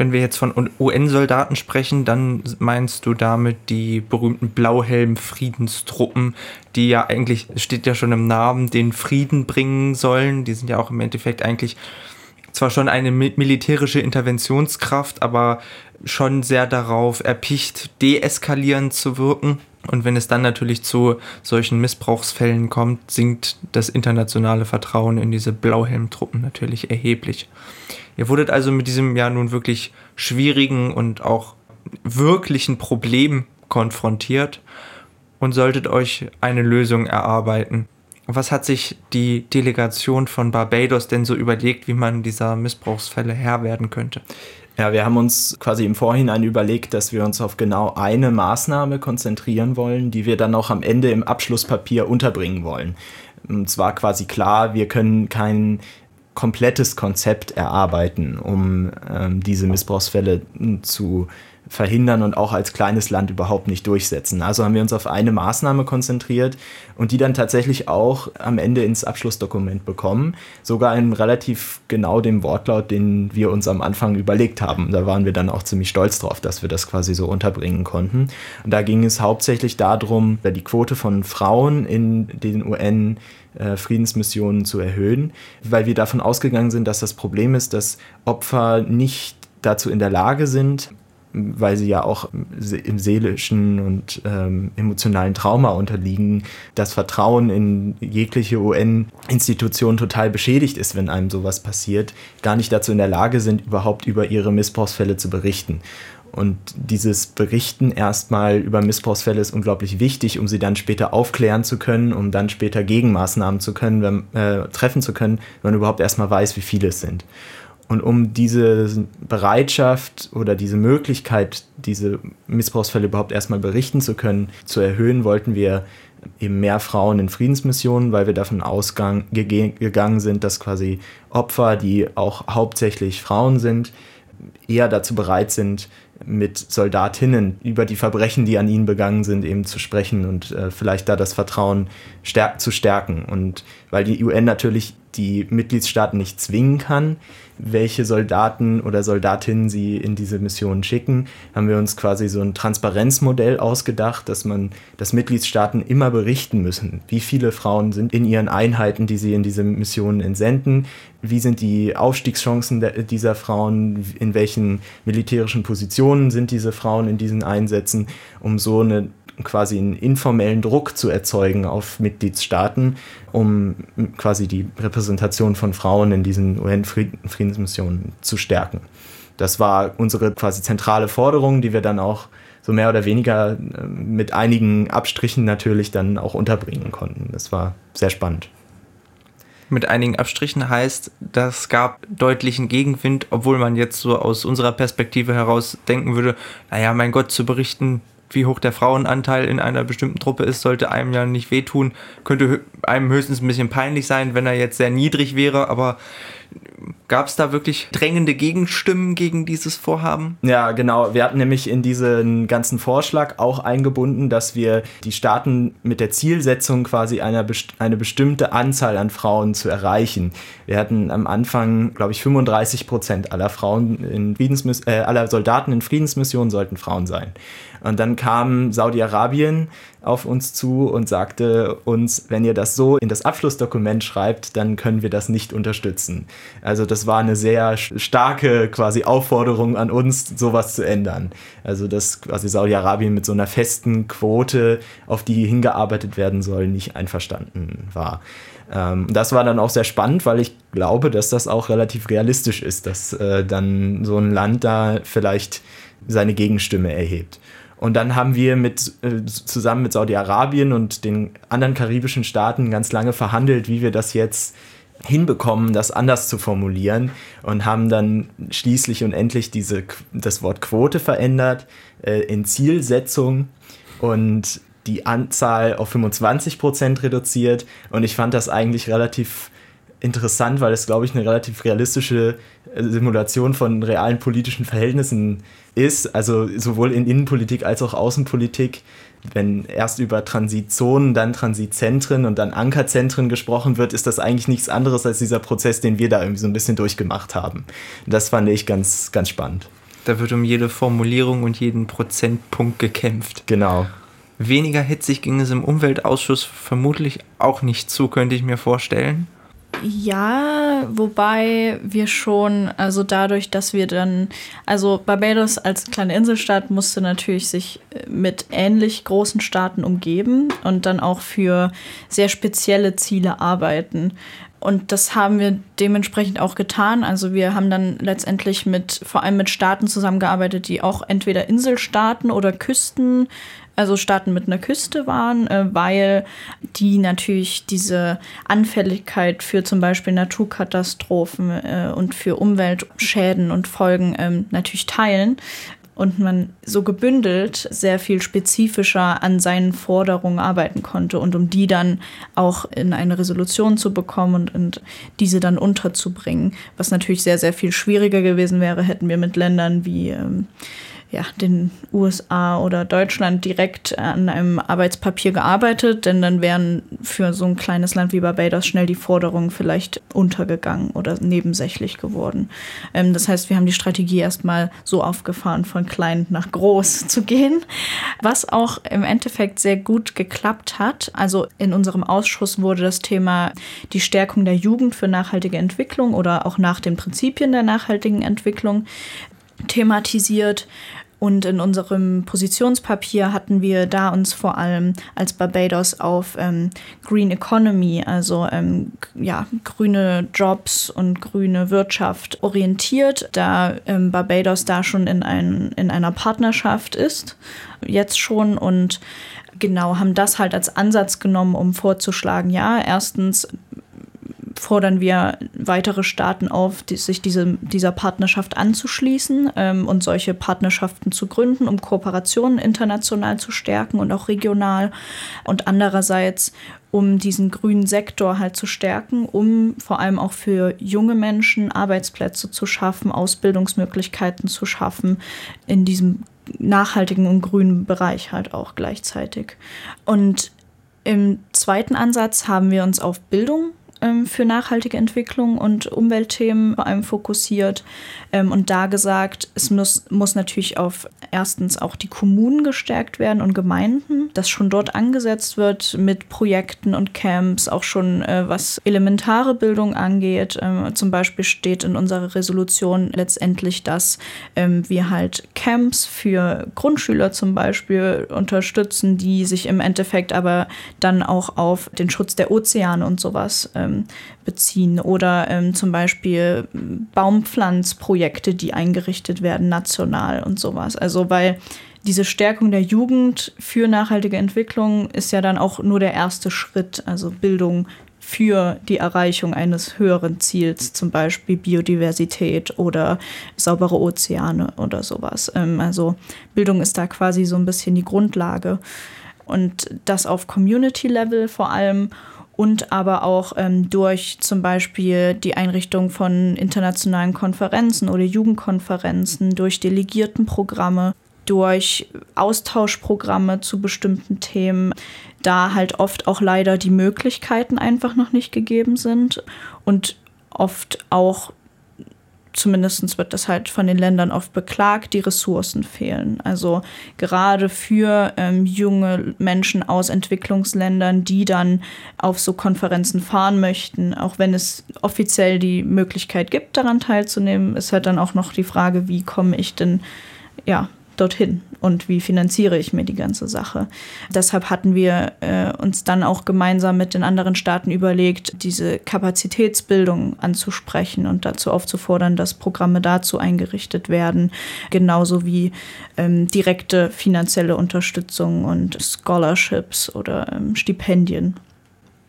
wenn wir jetzt von UN-Soldaten sprechen, dann meinst du damit die berühmten Blauhelm-Friedenstruppen, die ja eigentlich, steht ja schon im Namen, den Frieden bringen sollen. Die sind ja auch im Endeffekt eigentlich zwar schon eine militärische Interventionskraft, aber schon sehr darauf erpicht, deeskalierend zu wirken. Und wenn es dann natürlich zu solchen Missbrauchsfällen kommt, sinkt das internationale Vertrauen in diese Blauhelmtruppen natürlich erheblich. Ihr wurdet also mit diesem ja nun wirklich schwierigen und auch wirklichen Problem konfrontiert und solltet euch eine Lösung erarbeiten. Was hat sich die Delegation von Barbados denn so überlegt, wie man dieser Missbrauchsfälle Herr werden könnte? Ja, wir haben uns quasi im Vorhinein überlegt, dass wir uns auf genau eine Maßnahme konzentrieren wollen, die wir dann auch am Ende im Abschlusspapier unterbringen wollen. Und zwar quasi klar, wir können kein komplettes Konzept erarbeiten, um ähm, diese Missbrauchsfälle zu verhindern und auch als kleines Land überhaupt nicht durchsetzen. Also haben wir uns auf eine Maßnahme konzentriert und die dann tatsächlich auch am Ende ins Abschlussdokument bekommen. Sogar in relativ genau dem Wortlaut, den wir uns am Anfang überlegt haben. Da waren wir dann auch ziemlich stolz drauf, dass wir das quasi so unterbringen konnten. Und da ging es hauptsächlich darum, die Quote von Frauen in den UN äh, Friedensmissionen zu erhöhen, weil wir davon ausgegangen sind, dass das Problem ist, dass Opfer nicht dazu in der Lage sind, weil sie ja auch im seelischen und ähm, emotionalen Trauma unterliegen, das Vertrauen in jegliche UN-Institution total beschädigt ist, wenn einem sowas passiert, gar nicht dazu in der Lage sind, überhaupt über ihre Missbrauchsfälle zu berichten. Und dieses Berichten erstmal über Missbrauchsfälle ist unglaublich wichtig, um sie dann später aufklären zu können, um dann später Gegenmaßnahmen zu können, wenn, äh, treffen zu können, wenn man überhaupt erstmal weiß, wie viele es sind. Und um diese Bereitschaft oder diese Möglichkeit, diese Missbrauchsfälle überhaupt erstmal berichten zu können, zu erhöhen, wollten wir eben mehr Frauen in Friedensmissionen, weil wir davon ausgegangen sind, dass quasi Opfer, die auch hauptsächlich Frauen sind, eher dazu bereit sind, mit Soldatinnen über die Verbrechen, die an ihnen begangen sind, eben zu sprechen und äh, vielleicht da das Vertrauen stärk zu stärken. Und weil die UN natürlich die Mitgliedstaaten nicht zwingen kann, welche Soldaten oder Soldatinnen sie in diese Mission schicken, haben wir uns quasi so ein Transparenzmodell ausgedacht, dass man, dass Mitgliedstaaten immer berichten müssen, wie viele Frauen sind in ihren Einheiten, die sie in diese Missionen entsenden, wie sind die Aufstiegschancen dieser Frauen, in welchen militärischen Positionen sind diese Frauen in diesen Einsätzen, um so eine quasi einen informellen Druck zu erzeugen auf Mitgliedstaaten, um quasi die Repräsentation von Frauen in diesen UN-Friedensmissionen zu stärken. Das war unsere quasi zentrale Forderung, die wir dann auch so mehr oder weniger äh, mit einigen Abstrichen natürlich dann auch unterbringen konnten. Das war sehr spannend. Mit einigen Abstrichen heißt, das gab deutlichen Gegenwind, obwohl man jetzt so aus unserer Perspektive heraus denken würde, naja, mein Gott, zu berichten, wie hoch der Frauenanteil in einer bestimmten Truppe ist, sollte einem ja nicht wehtun. Könnte einem höchstens ein bisschen peinlich sein, wenn er jetzt sehr niedrig wäre, aber Gab es da wirklich drängende Gegenstimmen gegen dieses Vorhaben? Ja, genau. Wir hatten nämlich in diesen ganzen Vorschlag auch eingebunden, dass wir die Staaten mit der Zielsetzung quasi einer best eine bestimmte Anzahl an Frauen zu erreichen. Wir hatten am Anfang, glaube ich, 35 Prozent aller Frauen in Friedensmiss äh, aller Soldaten in Friedensmissionen sollten Frauen sein. Und dann kam Saudi-Arabien auf uns zu und sagte uns, wenn ihr das so in das Abschlussdokument schreibt, dann können wir das nicht unterstützen. Also das war eine sehr starke quasi Aufforderung an uns, sowas zu ändern. Also dass quasi Saudi-Arabien mit so einer festen Quote, auf die hingearbeitet werden soll, nicht einverstanden war. Ähm, das war dann auch sehr spannend, weil ich glaube, dass das auch relativ realistisch ist, dass äh, dann so ein Land da vielleicht seine Gegenstimme erhebt. Und dann haben wir mit, äh, zusammen mit Saudi-Arabien und den anderen karibischen Staaten ganz lange verhandelt, wie wir das jetzt hinbekommen, das anders zu formulieren und haben dann schließlich und endlich diese, das Wort Quote verändert äh, in Zielsetzung und die Anzahl auf 25 Prozent reduziert. Und ich fand das eigentlich relativ interessant, weil es, glaube ich, eine relativ realistische äh, Simulation von realen politischen Verhältnissen ist. Also sowohl in Innenpolitik als auch Außenpolitik. Wenn erst über Transitzonen, dann Transitzentren und dann Ankerzentren gesprochen wird, ist das eigentlich nichts anderes als dieser Prozess, den wir da irgendwie so ein bisschen durchgemacht haben. Das fand ich ganz, ganz spannend. Da wird um jede Formulierung und jeden Prozentpunkt gekämpft. Genau. Weniger hitzig ging es im Umweltausschuss vermutlich auch nicht zu, könnte ich mir vorstellen. Ja, wobei wir schon, also dadurch, dass wir dann, also Barbados als kleine Inselstaat musste natürlich sich äh, mit ähnlich großen Staaten umgeben und dann auch für sehr spezielle Ziele arbeiten. Und das haben wir dementsprechend auch getan. Also wir haben dann letztendlich mit, vor allem mit Staaten zusammengearbeitet, die auch entweder Inselstaaten oder Küsten also Staaten mit einer Küste waren, äh, weil die natürlich diese Anfälligkeit für zum Beispiel Naturkatastrophen äh, und für Umweltschäden und Folgen ähm, natürlich teilen. Und man so gebündelt sehr viel spezifischer an seinen Forderungen arbeiten konnte und um die dann auch in eine Resolution zu bekommen und, und diese dann unterzubringen, was natürlich sehr, sehr viel schwieriger gewesen wäre, hätten wir mit Ländern wie ähm, ja, den USA oder Deutschland direkt an einem Arbeitspapier gearbeitet, denn dann wären für so ein kleines Land wie Barbados schnell die Forderungen vielleicht untergegangen oder nebensächlich geworden. Ähm, das heißt, wir haben die Strategie erstmal so aufgefahren, von klein nach groß zu gehen, was auch im Endeffekt sehr gut geklappt hat. Also in unserem Ausschuss wurde das Thema die Stärkung der Jugend für nachhaltige Entwicklung oder auch nach den Prinzipien der nachhaltigen Entwicklung thematisiert. Und in unserem Positionspapier hatten wir da uns vor allem als Barbados auf ähm, Green Economy, also ähm, ja, grüne Jobs und grüne Wirtschaft orientiert, da ähm, Barbados da schon in, ein, in einer Partnerschaft ist, jetzt schon und genau haben das halt als Ansatz genommen, um vorzuschlagen, ja, erstens fordern wir weitere Staaten auf, die, sich diese, dieser Partnerschaft anzuschließen ähm, und solche Partnerschaften zu gründen, um Kooperationen international zu stärken und auch regional. Und andererseits, um diesen grünen Sektor halt zu stärken, um vor allem auch für junge Menschen Arbeitsplätze zu schaffen, Ausbildungsmöglichkeiten zu schaffen in diesem nachhaltigen und grünen Bereich halt auch gleichzeitig. Und im zweiten Ansatz haben wir uns auf Bildung ähm, für nachhaltige Entwicklung und Umweltthemen vor allem fokussiert. Ähm, und da gesagt, es muss, muss natürlich auf erstens auch die Kommunen gestärkt werden und Gemeinden, dass schon dort angesetzt wird mit Projekten und Camps, auch schon äh, was elementare Bildung angeht. Ähm, zum Beispiel steht in unserer Resolution letztendlich, dass ähm, wir halt Camps für Grundschüler zum Beispiel unterstützen, die sich im Endeffekt aber dann auch auf den Schutz der Ozeane und sowas ähm, beziehen oder ähm, zum Beispiel Baumpflanzprojekte, die eingerichtet werden national und sowas. Also weil diese Stärkung der Jugend für nachhaltige Entwicklung ist ja dann auch nur der erste Schritt, also Bildung für die Erreichung eines höheren Ziels, zum Beispiel Biodiversität oder saubere Ozeane oder sowas. Ähm, also Bildung ist da quasi so ein bisschen die Grundlage. Und das auf Community-Level vor allem und aber auch ähm, durch zum Beispiel die Einrichtung von internationalen Konferenzen oder Jugendkonferenzen, durch Delegiertenprogramme, durch Austauschprogramme zu bestimmten Themen, da halt oft auch leider die Möglichkeiten einfach noch nicht gegeben sind und oft auch zumindest wird das halt von den Ländern oft beklagt, die Ressourcen fehlen. Also gerade für ähm, junge Menschen aus Entwicklungsländern, die dann auf so Konferenzen fahren möchten, auch wenn es offiziell die Möglichkeit gibt, daran teilzunehmen, ist halt dann auch noch die Frage, wie komme ich denn ja dorthin und wie finanziere ich mir die ganze Sache. Deshalb hatten wir äh, uns dann auch gemeinsam mit den anderen Staaten überlegt, diese Kapazitätsbildung anzusprechen und dazu aufzufordern, dass Programme dazu eingerichtet werden, genauso wie ähm, direkte finanzielle Unterstützung und Scholarships oder ähm, Stipendien.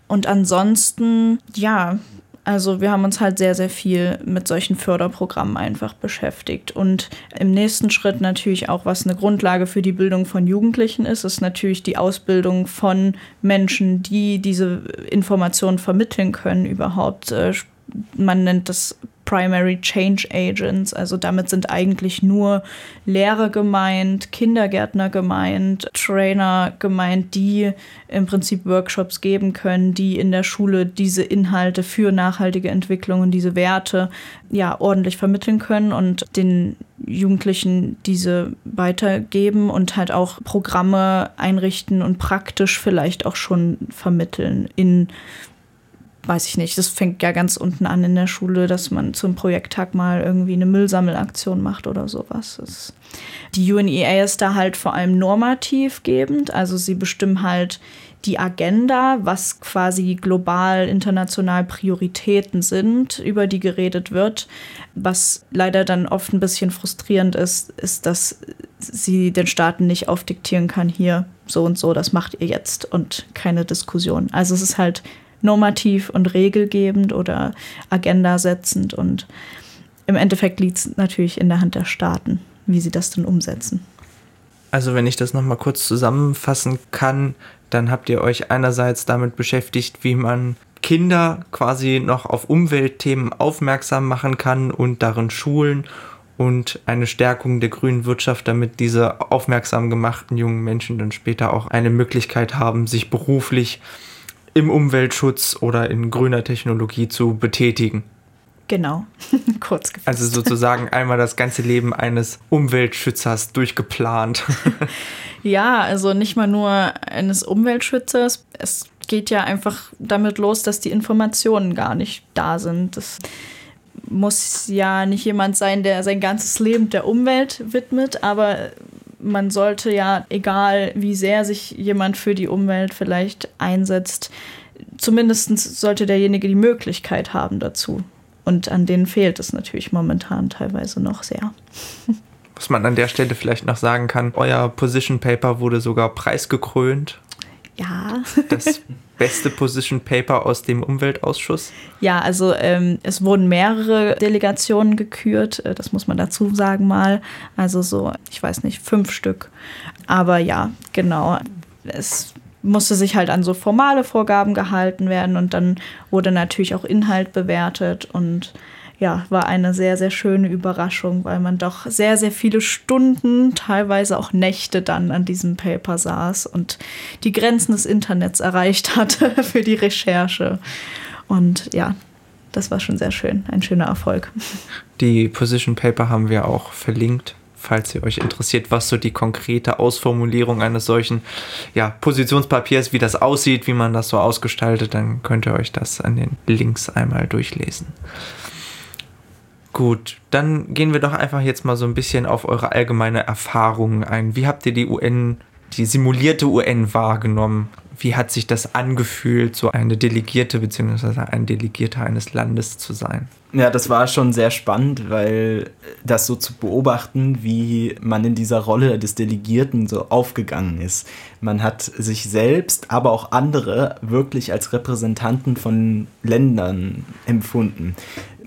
Und ansonsten, ja, also wir haben uns halt sehr, sehr viel mit solchen Förderprogrammen einfach beschäftigt. Und im nächsten Schritt natürlich auch, was eine Grundlage für die Bildung von Jugendlichen ist, ist natürlich die Ausbildung von Menschen, die diese Informationen vermitteln können überhaupt. Äh, man nennt das Primary Change Agents. Also damit sind eigentlich nur Lehrer gemeint, Kindergärtner gemeint, Trainer gemeint, die im Prinzip Workshops geben können, die in der Schule diese Inhalte für nachhaltige Entwicklung und diese Werte ja ordentlich vermitteln können und den Jugendlichen diese weitergeben und halt auch Programme einrichten und praktisch vielleicht auch schon vermitteln in weiß ich nicht, das fängt ja ganz unten an in der Schule, dass man zum Projekttag mal irgendwie eine Müllsammelaktion macht oder sowas. Das, die UNEA ist da halt vor allem normativ gebend, also sie bestimmen halt die Agenda, was quasi global, international Prioritäten sind, über die geredet wird. Was leider dann oft ein bisschen frustrierend ist, ist, dass sie den Staaten nicht aufdiktieren kann, hier so und so, das macht ihr jetzt und keine Diskussion. Also es ist halt normativ und regelgebend oder agendasetzend und im Endeffekt liegt es natürlich in der Hand der Staaten, wie sie das dann umsetzen. Also wenn ich das nochmal kurz zusammenfassen kann, dann habt ihr euch einerseits damit beschäftigt, wie man Kinder quasi noch auf Umweltthemen aufmerksam machen kann und darin schulen und eine Stärkung der grünen Wirtschaft, damit diese aufmerksam gemachten jungen Menschen dann später auch eine Möglichkeit haben, sich beruflich im Umweltschutz oder in grüner Technologie zu betätigen. Genau, kurz gefasst. Also sozusagen einmal das ganze Leben eines Umweltschützers durchgeplant. ja, also nicht mal nur eines Umweltschützers. Es geht ja einfach damit los, dass die Informationen gar nicht da sind. Das muss ja nicht jemand sein, der sein ganzes Leben der Umwelt widmet, aber man sollte ja, egal wie sehr sich jemand für die Umwelt vielleicht einsetzt, zumindest sollte derjenige die Möglichkeit haben dazu. Und an denen fehlt es natürlich momentan teilweise noch sehr. Was man an der Stelle vielleicht noch sagen kann, euer Position Paper wurde sogar preisgekrönt. Ja. Das beste Position Paper aus dem Umweltausschuss? Ja, also ähm, es wurden mehrere Delegationen gekürt, äh, das muss man dazu sagen mal. Also so, ich weiß nicht, fünf Stück. Aber ja, genau. Es musste sich halt an so formale Vorgaben gehalten werden und dann wurde natürlich auch Inhalt bewertet und ja, war eine sehr, sehr schöne Überraschung, weil man doch sehr, sehr viele Stunden, teilweise auch Nächte dann an diesem Paper saß und die Grenzen des Internets erreicht hatte für die Recherche. Und ja, das war schon sehr schön, ein schöner Erfolg. Die Position Paper haben wir auch verlinkt falls ihr euch interessiert, was so die konkrete Ausformulierung eines solchen ja, Positionspapiers, wie das aussieht, wie man das so ausgestaltet, dann könnt ihr euch das an den Links einmal durchlesen. Gut, dann gehen wir doch einfach jetzt mal so ein bisschen auf eure allgemeine Erfahrungen ein. Wie habt ihr die UN, die simulierte UN wahrgenommen? Wie hat sich das angefühlt, so eine Delegierte bzw. ein Delegierter eines Landes zu sein? Ja, das war schon sehr spannend, weil das so zu beobachten, wie man in dieser Rolle des Delegierten so aufgegangen ist. Man hat sich selbst, aber auch andere wirklich als Repräsentanten von Ländern empfunden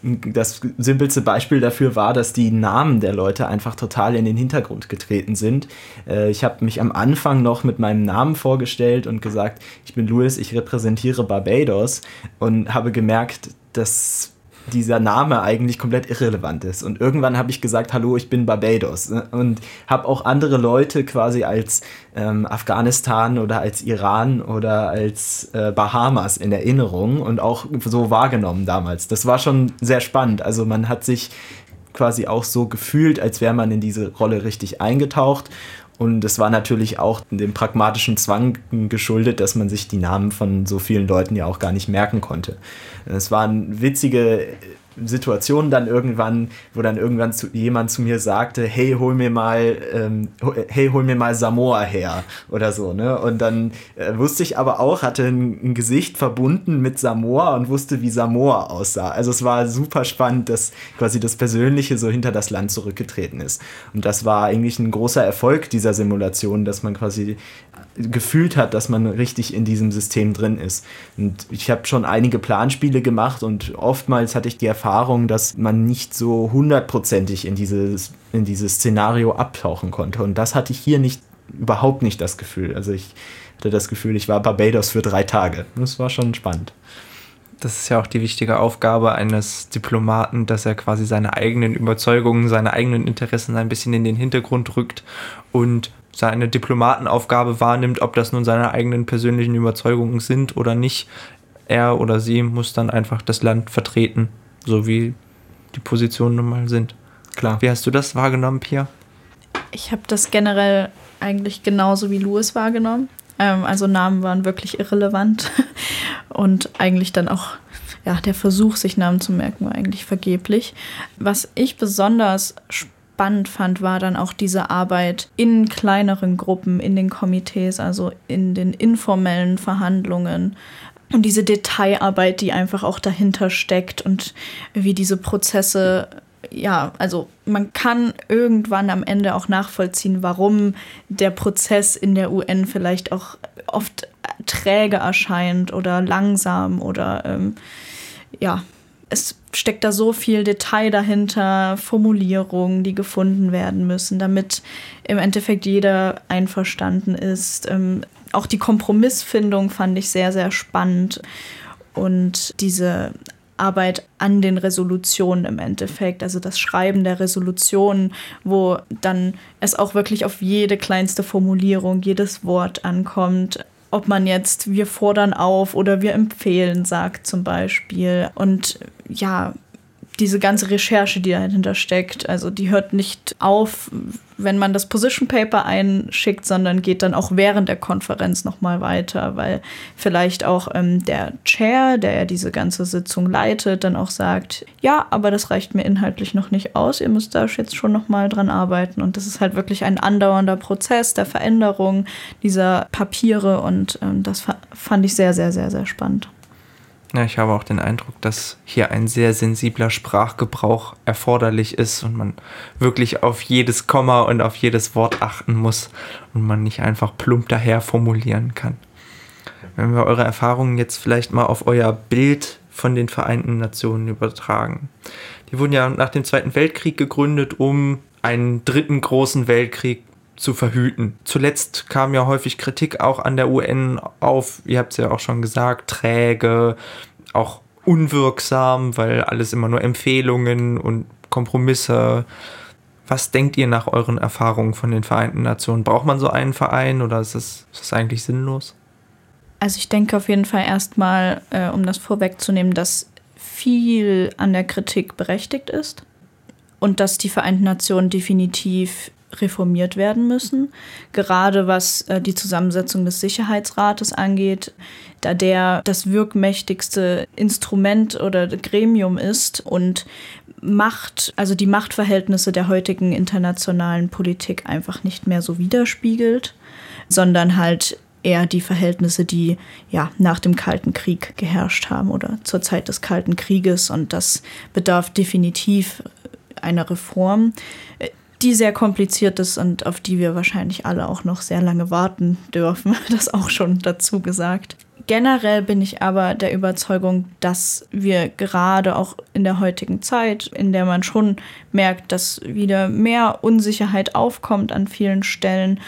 das simpelste Beispiel dafür war, dass die Namen der Leute einfach total in den Hintergrund getreten sind. Äh, ich habe mich am Anfang noch mit meinem Namen vorgestellt und gesagt, ich bin Louis, ich repräsentiere Barbados und habe gemerkt, dass dieser Name eigentlich komplett irrelevant ist. Und irgendwann habe ich gesagt, hallo, ich bin Barbados. Ne? Und habe auch andere Leute quasi als ähm, Afghanistan oder als Iran oder als äh, Bahamas in Erinnerung und auch so wahrgenommen damals. Das war schon sehr spannend. Also man hat sich quasi auch so gefühlt, als wäre man in diese Rolle richtig eingetaucht. Und es war natürlich auch dem pragmatischen Zwang geschuldet, dass man sich die Namen von so vielen Leuten ja auch gar nicht merken konnte. Es waren witzige Situation dann irgendwann, wo dann irgendwann zu, jemand zu mir sagte, hey, hol mir mal, ähm, hey, hol mir mal Samoa her oder so, ne? Und dann äh, wusste ich aber auch, hatte ein, ein, Gesicht verbunden mit Samoa und wusste, wie Samoa aussah. Also es war super spannend, dass quasi das Persönliche so hinter das Land zurückgetreten ist. Und das war eigentlich ein großer Erfolg dieser Simulation, dass man quasi gefühlt hat, dass man richtig in diesem System drin ist. Und ich habe schon einige Planspiele gemacht und oftmals hatte ich die Erfahrung, dass man nicht so hundertprozentig in dieses, in dieses Szenario abtauchen konnte. Und das hatte ich hier nicht, überhaupt nicht das Gefühl. Also ich hatte das Gefühl, ich war Barbados für drei Tage. Das war schon spannend. Das ist ja auch die wichtige Aufgabe eines Diplomaten, dass er quasi seine eigenen Überzeugungen, seine eigenen Interessen ein bisschen in den Hintergrund rückt und seine Diplomatenaufgabe wahrnimmt, ob das nun seine eigenen persönlichen Überzeugungen sind oder nicht. Er oder sie muss dann einfach das Land vertreten, so wie die Positionen nun mal sind. Klar. Wie hast du das wahrgenommen, Pia? Ich habe das generell eigentlich genauso wie Louis wahrgenommen. Ähm, also Namen waren wirklich irrelevant und eigentlich dann auch ja, der Versuch, sich Namen zu merken, war eigentlich vergeblich. Was ich besonders spannend spannend fand, war dann auch diese Arbeit in kleineren Gruppen, in den Komitees, also in den informellen Verhandlungen. Und diese Detailarbeit, die einfach auch dahinter steckt und wie diese Prozesse ja, also man kann irgendwann am Ende auch nachvollziehen, warum der Prozess in der UN vielleicht auch oft träge erscheint oder langsam oder ähm, ja, es steckt da so viel Detail dahinter, Formulierungen, die gefunden werden müssen, damit im Endeffekt jeder einverstanden ist. Ähm, auch die Kompromissfindung fand ich sehr, sehr spannend. Und diese Arbeit an den Resolutionen im Endeffekt, also das Schreiben der Resolutionen, wo dann es auch wirklich auf jede kleinste Formulierung, jedes Wort ankommt ob man jetzt wir fordern auf oder wir empfehlen sagt zum Beispiel. Und ja, diese ganze Recherche, die dahinter steckt, also die hört nicht auf, wenn man das Position Paper einschickt, sondern geht dann auch während der Konferenz nochmal weiter, weil vielleicht auch ähm, der Chair, der ja diese ganze Sitzung leitet, dann auch sagt, ja, aber das reicht mir inhaltlich noch nicht aus, ihr müsst da jetzt schon nochmal dran arbeiten. Und das ist halt wirklich ein andauernder Prozess der Veränderung dieser Papiere und ähm, das fand ich sehr, sehr, sehr, sehr spannend. Ja, ich habe auch den Eindruck, dass hier ein sehr sensibler Sprachgebrauch erforderlich ist und man wirklich auf jedes Komma und auf jedes Wort achten muss und man nicht einfach plump daher formulieren kann. Wenn wir eure Erfahrungen jetzt vielleicht mal auf euer Bild von den Vereinten Nationen übertragen. Die wurden ja nach dem Zweiten Weltkrieg gegründet, um einen dritten großen Weltkrieg zu verhüten. Zuletzt kam ja häufig Kritik auch an der UN auf, ihr habt es ja auch schon gesagt, träge, auch unwirksam, weil alles immer nur Empfehlungen und Kompromisse. Was denkt ihr nach euren Erfahrungen von den Vereinten Nationen? Braucht man so einen Verein oder ist das, ist das eigentlich sinnlos? Also ich denke auf jeden Fall erstmal, äh, um das vorwegzunehmen, dass viel an der Kritik berechtigt ist und dass die Vereinten Nationen definitiv reformiert werden müssen, gerade was äh, die Zusammensetzung des Sicherheitsrates angeht, da der das wirkmächtigste Instrument oder Gremium ist und Macht, also die Machtverhältnisse der heutigen internationalen Politik einfach nicht mehr so widerspiegelt, sondern halt eher die Verhältnisse, die ja nach dem Kalten Krieg geherrscht haben oder zur Zeit des Kalten Krieges. Und das bedarf definitiv einer Reform die sehr kompliziert ist und auf die wir wahrscheinlich alle auch noch sehr lange warten dürfen. Das auch schon dazu gesagt. Generell bin ich aber der Überzeugung, dass wir gerade auch in der heutigen Zeit, in der man schon merkt, dass wieder mehr Unsicherheit aufkommt an vielen Stellen,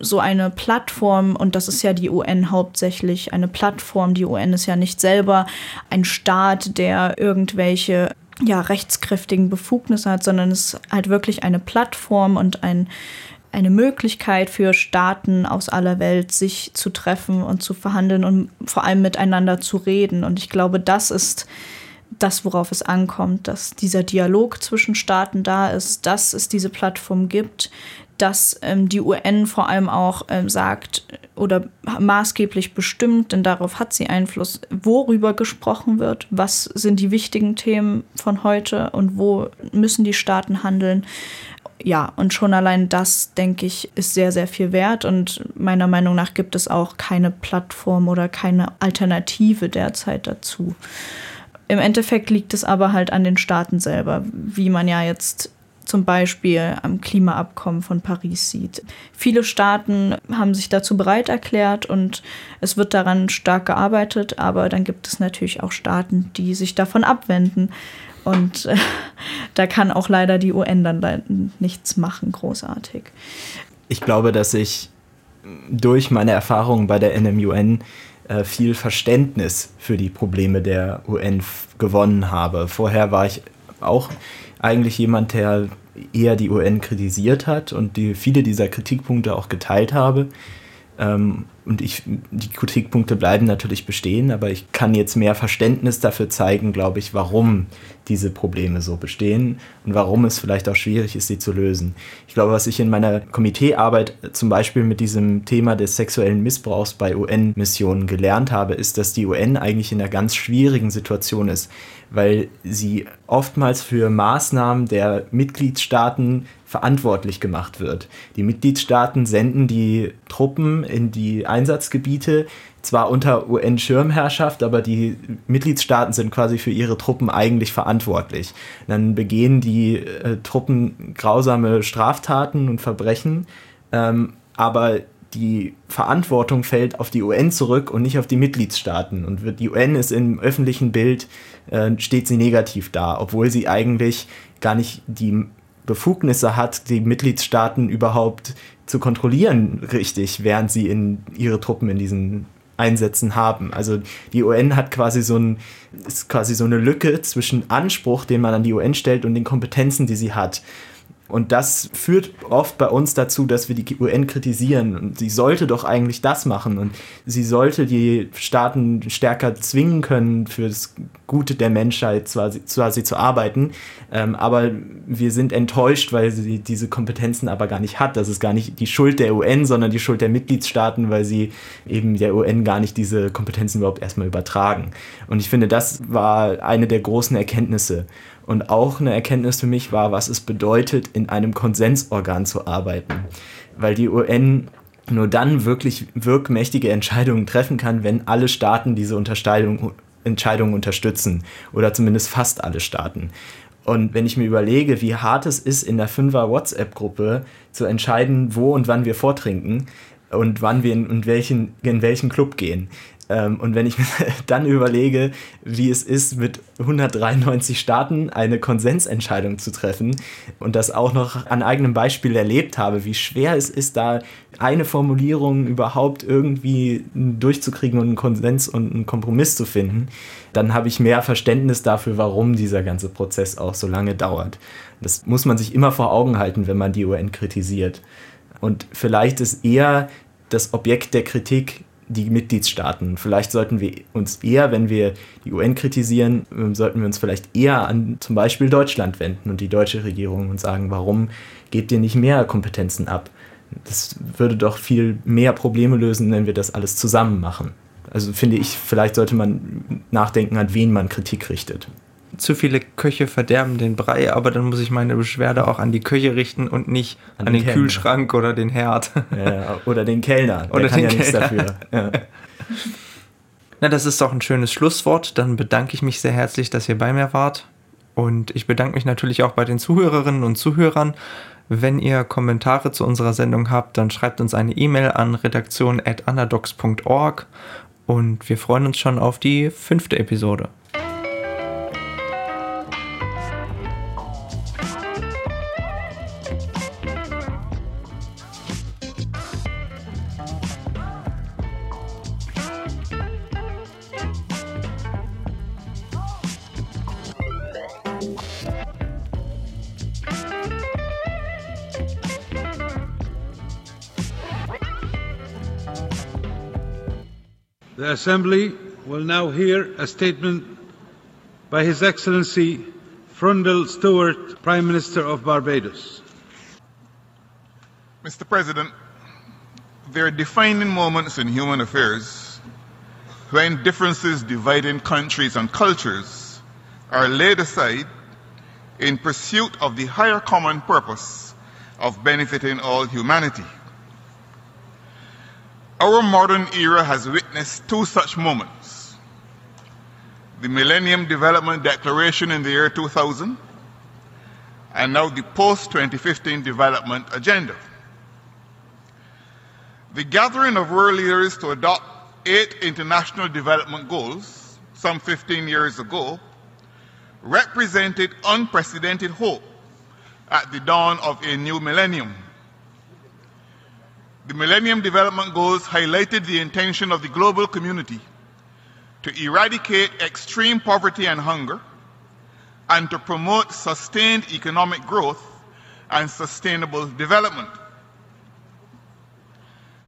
so eine Plattform, und das ist ja die UN hauptsächlich, eine Plattform, die UN ist ja nicht selber ein Staat, der irgendwelche ja, rechtskräftigen Befugnisse hat, sondern es ist halt wirklich eine Plattform und ein, eine Möglichkeit für Staaten aus aller Welt, sich zu treffen und zu verhandeln und vor allem miteinander zu reden. Und ich glaube, das ist das, worauf es ankommt, dass dieser Dialog zwischen Staaten da ist, dass es diese Plattform gibt, dass ähm, die UN vor allem auch ähm, sagt oder maßgeblich bestimmt, denn darauf hat sie Einfluss, worüber gesprochen wird, was sind die wichtigen Themen von heute und wo müssen die Staaten handeln. Ja, und schon allein das, denke ich, ist sehr, sehr viel wert. Und meiner Meinung nach gibt es auch keine Plattform oder keine Alternative derzeit dazu. Im Endeffekt liegt es aber halt an den Staaten selber, wie man ja jetzt zum Beispiel am Klimaabkommen von Paris sieht. Viele Staaten haben sich dazu bereit erklärt und es wird daran stark gearbeitet, aber dann gibt es natürlich auch Staaten, die sich davon abwenden. Und äh, da kann auch leider die UN dann nichts machen, großartig. Ich glaube, dass ich durch meine Erfahrungen bei der NMUN äh, viel Verständnis für die Probleme der UN gewonnen habe. Vorher war ich auch eigentlich jemand, der eher die UN kritisiert hat und die viele dieser Kritikpunkte auch geteilt habe. Ähm, und ich, die Kritikpunkte bleiben natürlich bestehen, aber ich kann jetzt mehr Verständnis dafür zeigen, glaube ich, warum diese Probleme so bestehen und warum es vielleicht auch schwierig ist, sie zu lösen. Ich glaube, was ich in meiner Komiteearbeit zum Beispiel mit diesem Thema des sexuellen Missbrauchs bei UN-Missionen gelernt habe, ist, dass die UN eigentlich in einer ganz schwierigen Situation ist, weil sie oftmals für Maßnahmen der Mitgliedstaaten verantwortlich gemacht wird. Die Mitgliedstaaten senden die Truppen in die Einsatzgebiete, zwar unter UN-Schirmherrschaft, aber die Mitgliedstaaten sind quasi für ihre Truppen eigentlich verantwortlich. Dann begehen die äh, Truppen grausame Straftaten und Verbrechen, ähm, aber die Verantwortung fällt auf die UN zurück und nicht auf die Mitgliedstaaten. Und die UN ist im öffentlichen Bild, äh, steht sie negativ da, obwohl sie eigentlich gar nicht die Befugnisse hat, die Mitgliedstaaten überhaupt zu kontrollieren, richtig, während sie in ihre Truppen in diesen Einsätzen haben. Also die UN hat quasi so ein, ist quasi so eine Lücke zwischen Anspruch, den man an die UN stellt, und den Kompetenzen, die sie hat. Und das führt oft bei uns dazu, dass wir die UN kritisieren. Und sie sollte doch eigentlich das machen. Und sie sollte die Staaten stärker zwingen können, für das Gute der Menschheit quasi, zu arbeiten. Ähm, aber wir sind enttäuscht, weil sie diese Kompetenzen aber gar nicht hat. Das ist gar nicht die Schuld der UN, sondern die Schuld der Mitgliedstaaten, weil sie eben der UN gar nicht diese Kompetenzen überhaupt erstmal übertragen. Und ich finde, das war eine der großen Erkenntnisse. Und auch eine Erkenntnis für mich war, was es bedeutet, in einem Konsensorgan zu arbeiten. Weil die UN nur dann wirklich wirkmächtige Entscheidungen treffen kann, wenn alle Staaten diese Unterscheidung, Entscheidungen unterstützen. Oder zumindest fast alle Staaten. Und wenn ich mir überlege, wie hart es ist, in der Fünfer WhatsApp-Gruppe zu entscheiden, wo und wann wir vortrinken und wann wir in, in, welchen, in welchen Club gehen, und wenn ich mir dann überlege, wie es ist, mit 193 Staaten eine Konsensentscheidung zu treffen und das auch noch an eigenem Beispiel erlebt habe, wie schwer es ist, da eine Formulierung überhaupt irgendwie durchzukriegen und einen Konsens und einen Kompromiss zu finden, dann habe ich mehr Verständnis dafür, warum dieser ganze Prozess auch so lange dauert. Das muss man sich immer vor Augen halten, wenn man die UN kritisiert. Und vielleicht ist eher das Objekt der Kritik die Mitgliedstaaten. Vielleicht sollten wir uns eher, wenn wir die UN kritisieren, ähm, sollten wir uns vielleicht eher an zum Beispiel Deutschland wenden und die deutsche Regierung und sagen, warum gebt ihr nicht mehr Kompetenzen ab? Das würde doch viel mehr Probleme lösen, wenn wir das alles zusammen machen. Also finde ich, vielleicht sollte man nachdenken, an wen man Kritik richtet zu viele Köche verderben den Brei, aber dann muss ich meine Beschwerde auch an die Köche richten und nicht an, an den, den Kühlschrank oder den Herd. Ja, oder den Kellner. Oder Der den kann ja Kellner. nichts dafür. Ja. Na, das ist doch ein schönes Schlusswort. Dann bedanke ich mich sehr herzlich, dass ihr bei mir wart. Und ich bedanke mich natürlich auch bei den Zuhörerinnen und Zuhörern. Wenn ihr Kommentare zu unserer Sendung habt, dann schreibt uns eine E-Mail an redaktion.anadox.org und wir freuen uns schon auf die fünfte Episode. Assembly will now hear a statement by His Excellency Frundle Stewart, Prime Minister of Barbados. Mr. President, there are defining moments in human affairs when differences dividing countries and cultures are laid aside in pursuit of the higher common purpose of benefiting all humanity. Our modern era has witnessed two such moments. The Millennium Development Declaration in the year 2000, and now the post 2015 Development Agenda. The gathering of world leaders to adopt eight international development goals, some 15 years ago, represented unprecedented hope at the dawn of a new millennium. The Millennium Development Goals highlighted the intention of the global community to eradicate extreme poverty and hunger and to promote sustained economic growth and sustainable development.